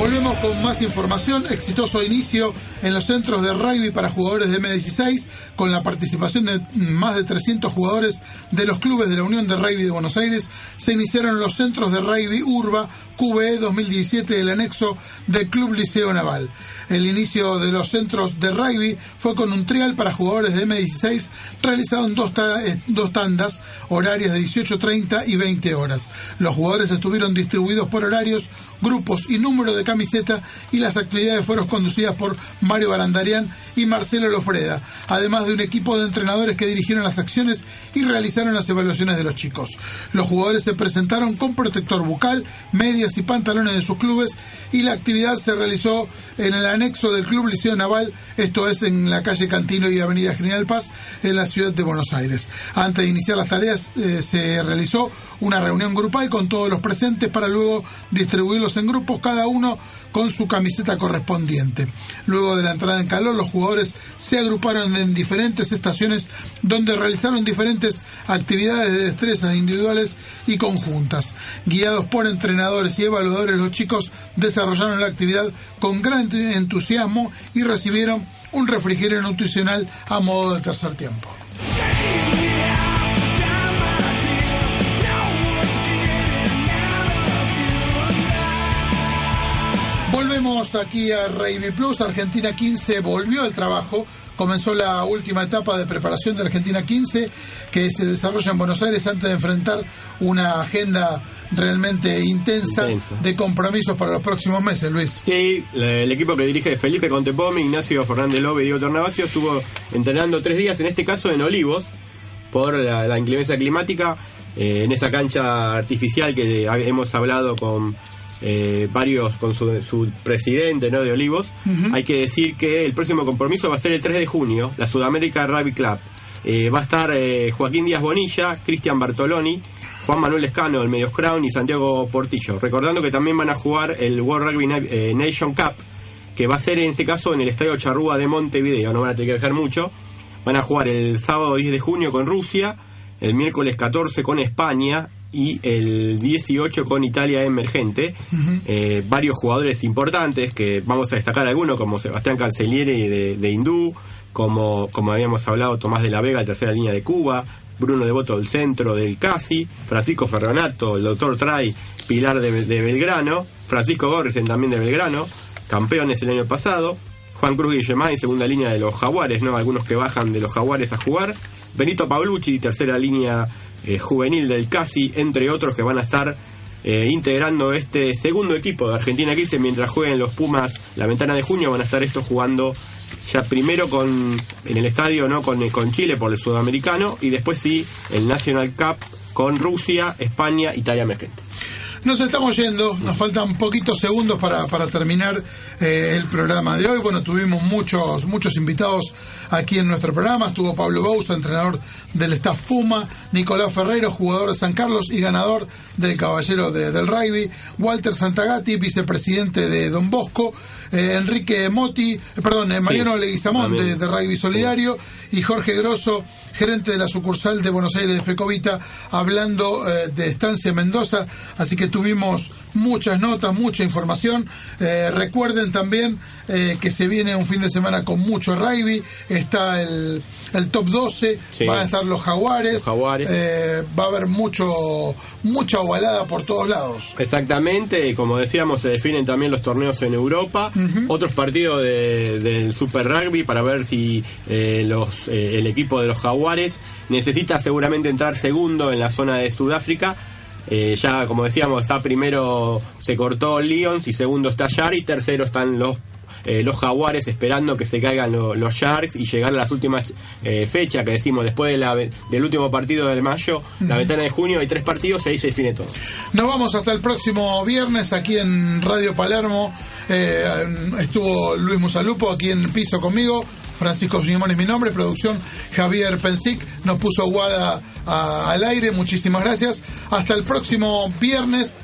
Speaker 1: Volvemos con más información. Exitoso inicio en los centros de rugby para jugadores de M16, con la participación de más de 300 jugadores de los clubes de la Unión de Rugby de Buenos Aires. Se iniciaron los centros de rugby Urba QBE 2017 del anexo del Club Liceo Naval. El inicio de los centros de rugby fue con un trial para jugadores de M16 realizado en dos, ta- eh, dos tandas, horarias de 18.30 y 20 horas. Los jugadores estuvieron distribuidos por horarios, grupos y número de camiseta y las actividades fueron conducidas por Mario Barandarian y Marcelo Lofreda, además de un equipo de entrenadores que dirigieron las acciones y realizaron las evaluaciones de los chicos. Los jugadores se presentaron con protector bucal, medias y pantalones de sus clubes y la actividad se realizó en el anexo del Club Liceo Naval, esto es en la calle Cantino y Avenida General Paz, en la ciudad de Buenos Aires. Antes de iniciar las tareas eh, se realizó una reunión grupal con todos los presentes para luego distribuirlos en grupos, cada uno con su camiseta correspondiente. Luego de la entrada en calor, los jugadores se agruparon en diferentes estaciones donde realizaron diferentes actividades de destrezas individuales y conjuntas. Guiados por entrenadores y evaluadores, los chicos desarrollaron la actividad con gran entusiasmo y recibieron un refrigerio nutricional a modo de tercer tiempo. Volvemos aquí a Rugby Plus. Argentina 15 volvió al trabajo. Comenzó la última etapa de preparación de Argentina 15 que se desarrolla en Buenos Aires antes de enfrentar una agenda realmente intensa,
Speaker 2: Intensa.
Speaker 1: de compromisos para los próximos meses, Luis.
Speaker 2: Sí, el equipo que dirige Felipe Contepomi, Ignacio Fernández Lobe y Diego Tornavasio estuvo entrenando tres días, en este caso en Olivos, por la, la inclemencia climática, eh, en esa cancha artificial que hemos hablado con eh, varios, con su, su presidente ¿no? de Olivos. Hay que decir que el próximo compromiso va a ser el 3 de junio, la Sudamérica Rugby Club. Eh, va a estar eh, Joaquín Díaz Bonilla, Cristian Bartoloni, Juan Manuel Escano, el Medios Crown y Santiago Portillo. Recordando que también van a jugar el World Rugby Na- Nation Cup, que va a ser en este caso en el Estadio Charrúa de Montevideo, no van a tener que viajar mucho. Van a jugar el sábado 10 de junio con Rusia, el miércoles 14 con España y el 18 con Italia emergente. Eh, varios jugadores importantes que vamos a destacar algunos como Sebastián Cancellieri de, de Hindú, como, como habíamos hablado Tomás de la Vega, tercera línea de Cuba, Bruno Devoto del centro del CASI, Francisco Ferronato, el doctor Tray, Pilar de, de Belgrano, Francisco Gorrisen también de Belgrano, campeones el año pasado, Juan Cruz Guillemán, segunda línea de los Jaguares, ¿no? Algunos que bajan de los Jaguares a jugar, Benito Paulucci, tercera línea eh, juvenil del CASI, entre otros que van a estar eh, integrando este segundo equipo de Argentina 15 mientras jueguen los Pumas la ventana de junio van a estar estos jugando ya primero con en el estadio no con, con Chile por el sudamericano y después sí el National Cup con Rusia, España, Italia.
Speaker 1: Nos estamos yendo, nos faltan poquitos segundos para, para terminar eh, el programa de hoy. Bueno, tuvimos muchos, muchos invitados aquí en nuestro programa. Estuvo Pablo Bouza, entrenador del staff Puma, Nicolás Ferreiro, jugador de San Carlos y ganador del Caballero de- del Rugby, Walter Santagati, vicepresidente de Don Bosco, eh, Enrique Moti, eh, perdón, eh, Mariano
Speaker 2: Sí,
Speaker 1: Leguizamón de, de Rugby Solidario y Jorge Grosso, gerente de la sucursal de Buenos Aires de Fecovita, hablando eh, de Estancia Mendoza. Así que tuvimos muchas notas, mucha información. Eh, recuerden también eh, que se viene un fin de semana con mucho rugby. Está el, el top 12,
Speaker 2: Sí.
Speaker 1: van a estar los jaguares. Eh, va a haber mucho mucha ovalada por todos lados.
Speaker 2: Exactamente, y como decíamos, se definen también los torneos en Europa, otros partidos de- del Super Rugby para ver si eh, los, eh, el equipo de los Jaguares necesita seguramente entrar segundo en la zona de Sudáfrica. Eh, ya, como decíamos, está primero se cortó Lions y segundo está Shark y tercero están los eh, los jaguares esperando que se caigan lo- los Sharks y llegar a las últimas eh, fechas que decimos después de la ve- del último partido de mayo, la ventana de junio hay tres partidos y ahí se define todo.
Speaker 1: Nos vamos hasta el próximo viernes aquí en Radio Palermo. Eh, estuvo Luis Musalupo aquí en el piso conmigo. Francisco Simón es mi nombre, producción Javier Pensic nos puso Guada a- al aire, muchísimas gracias. Hasta el próximo viernes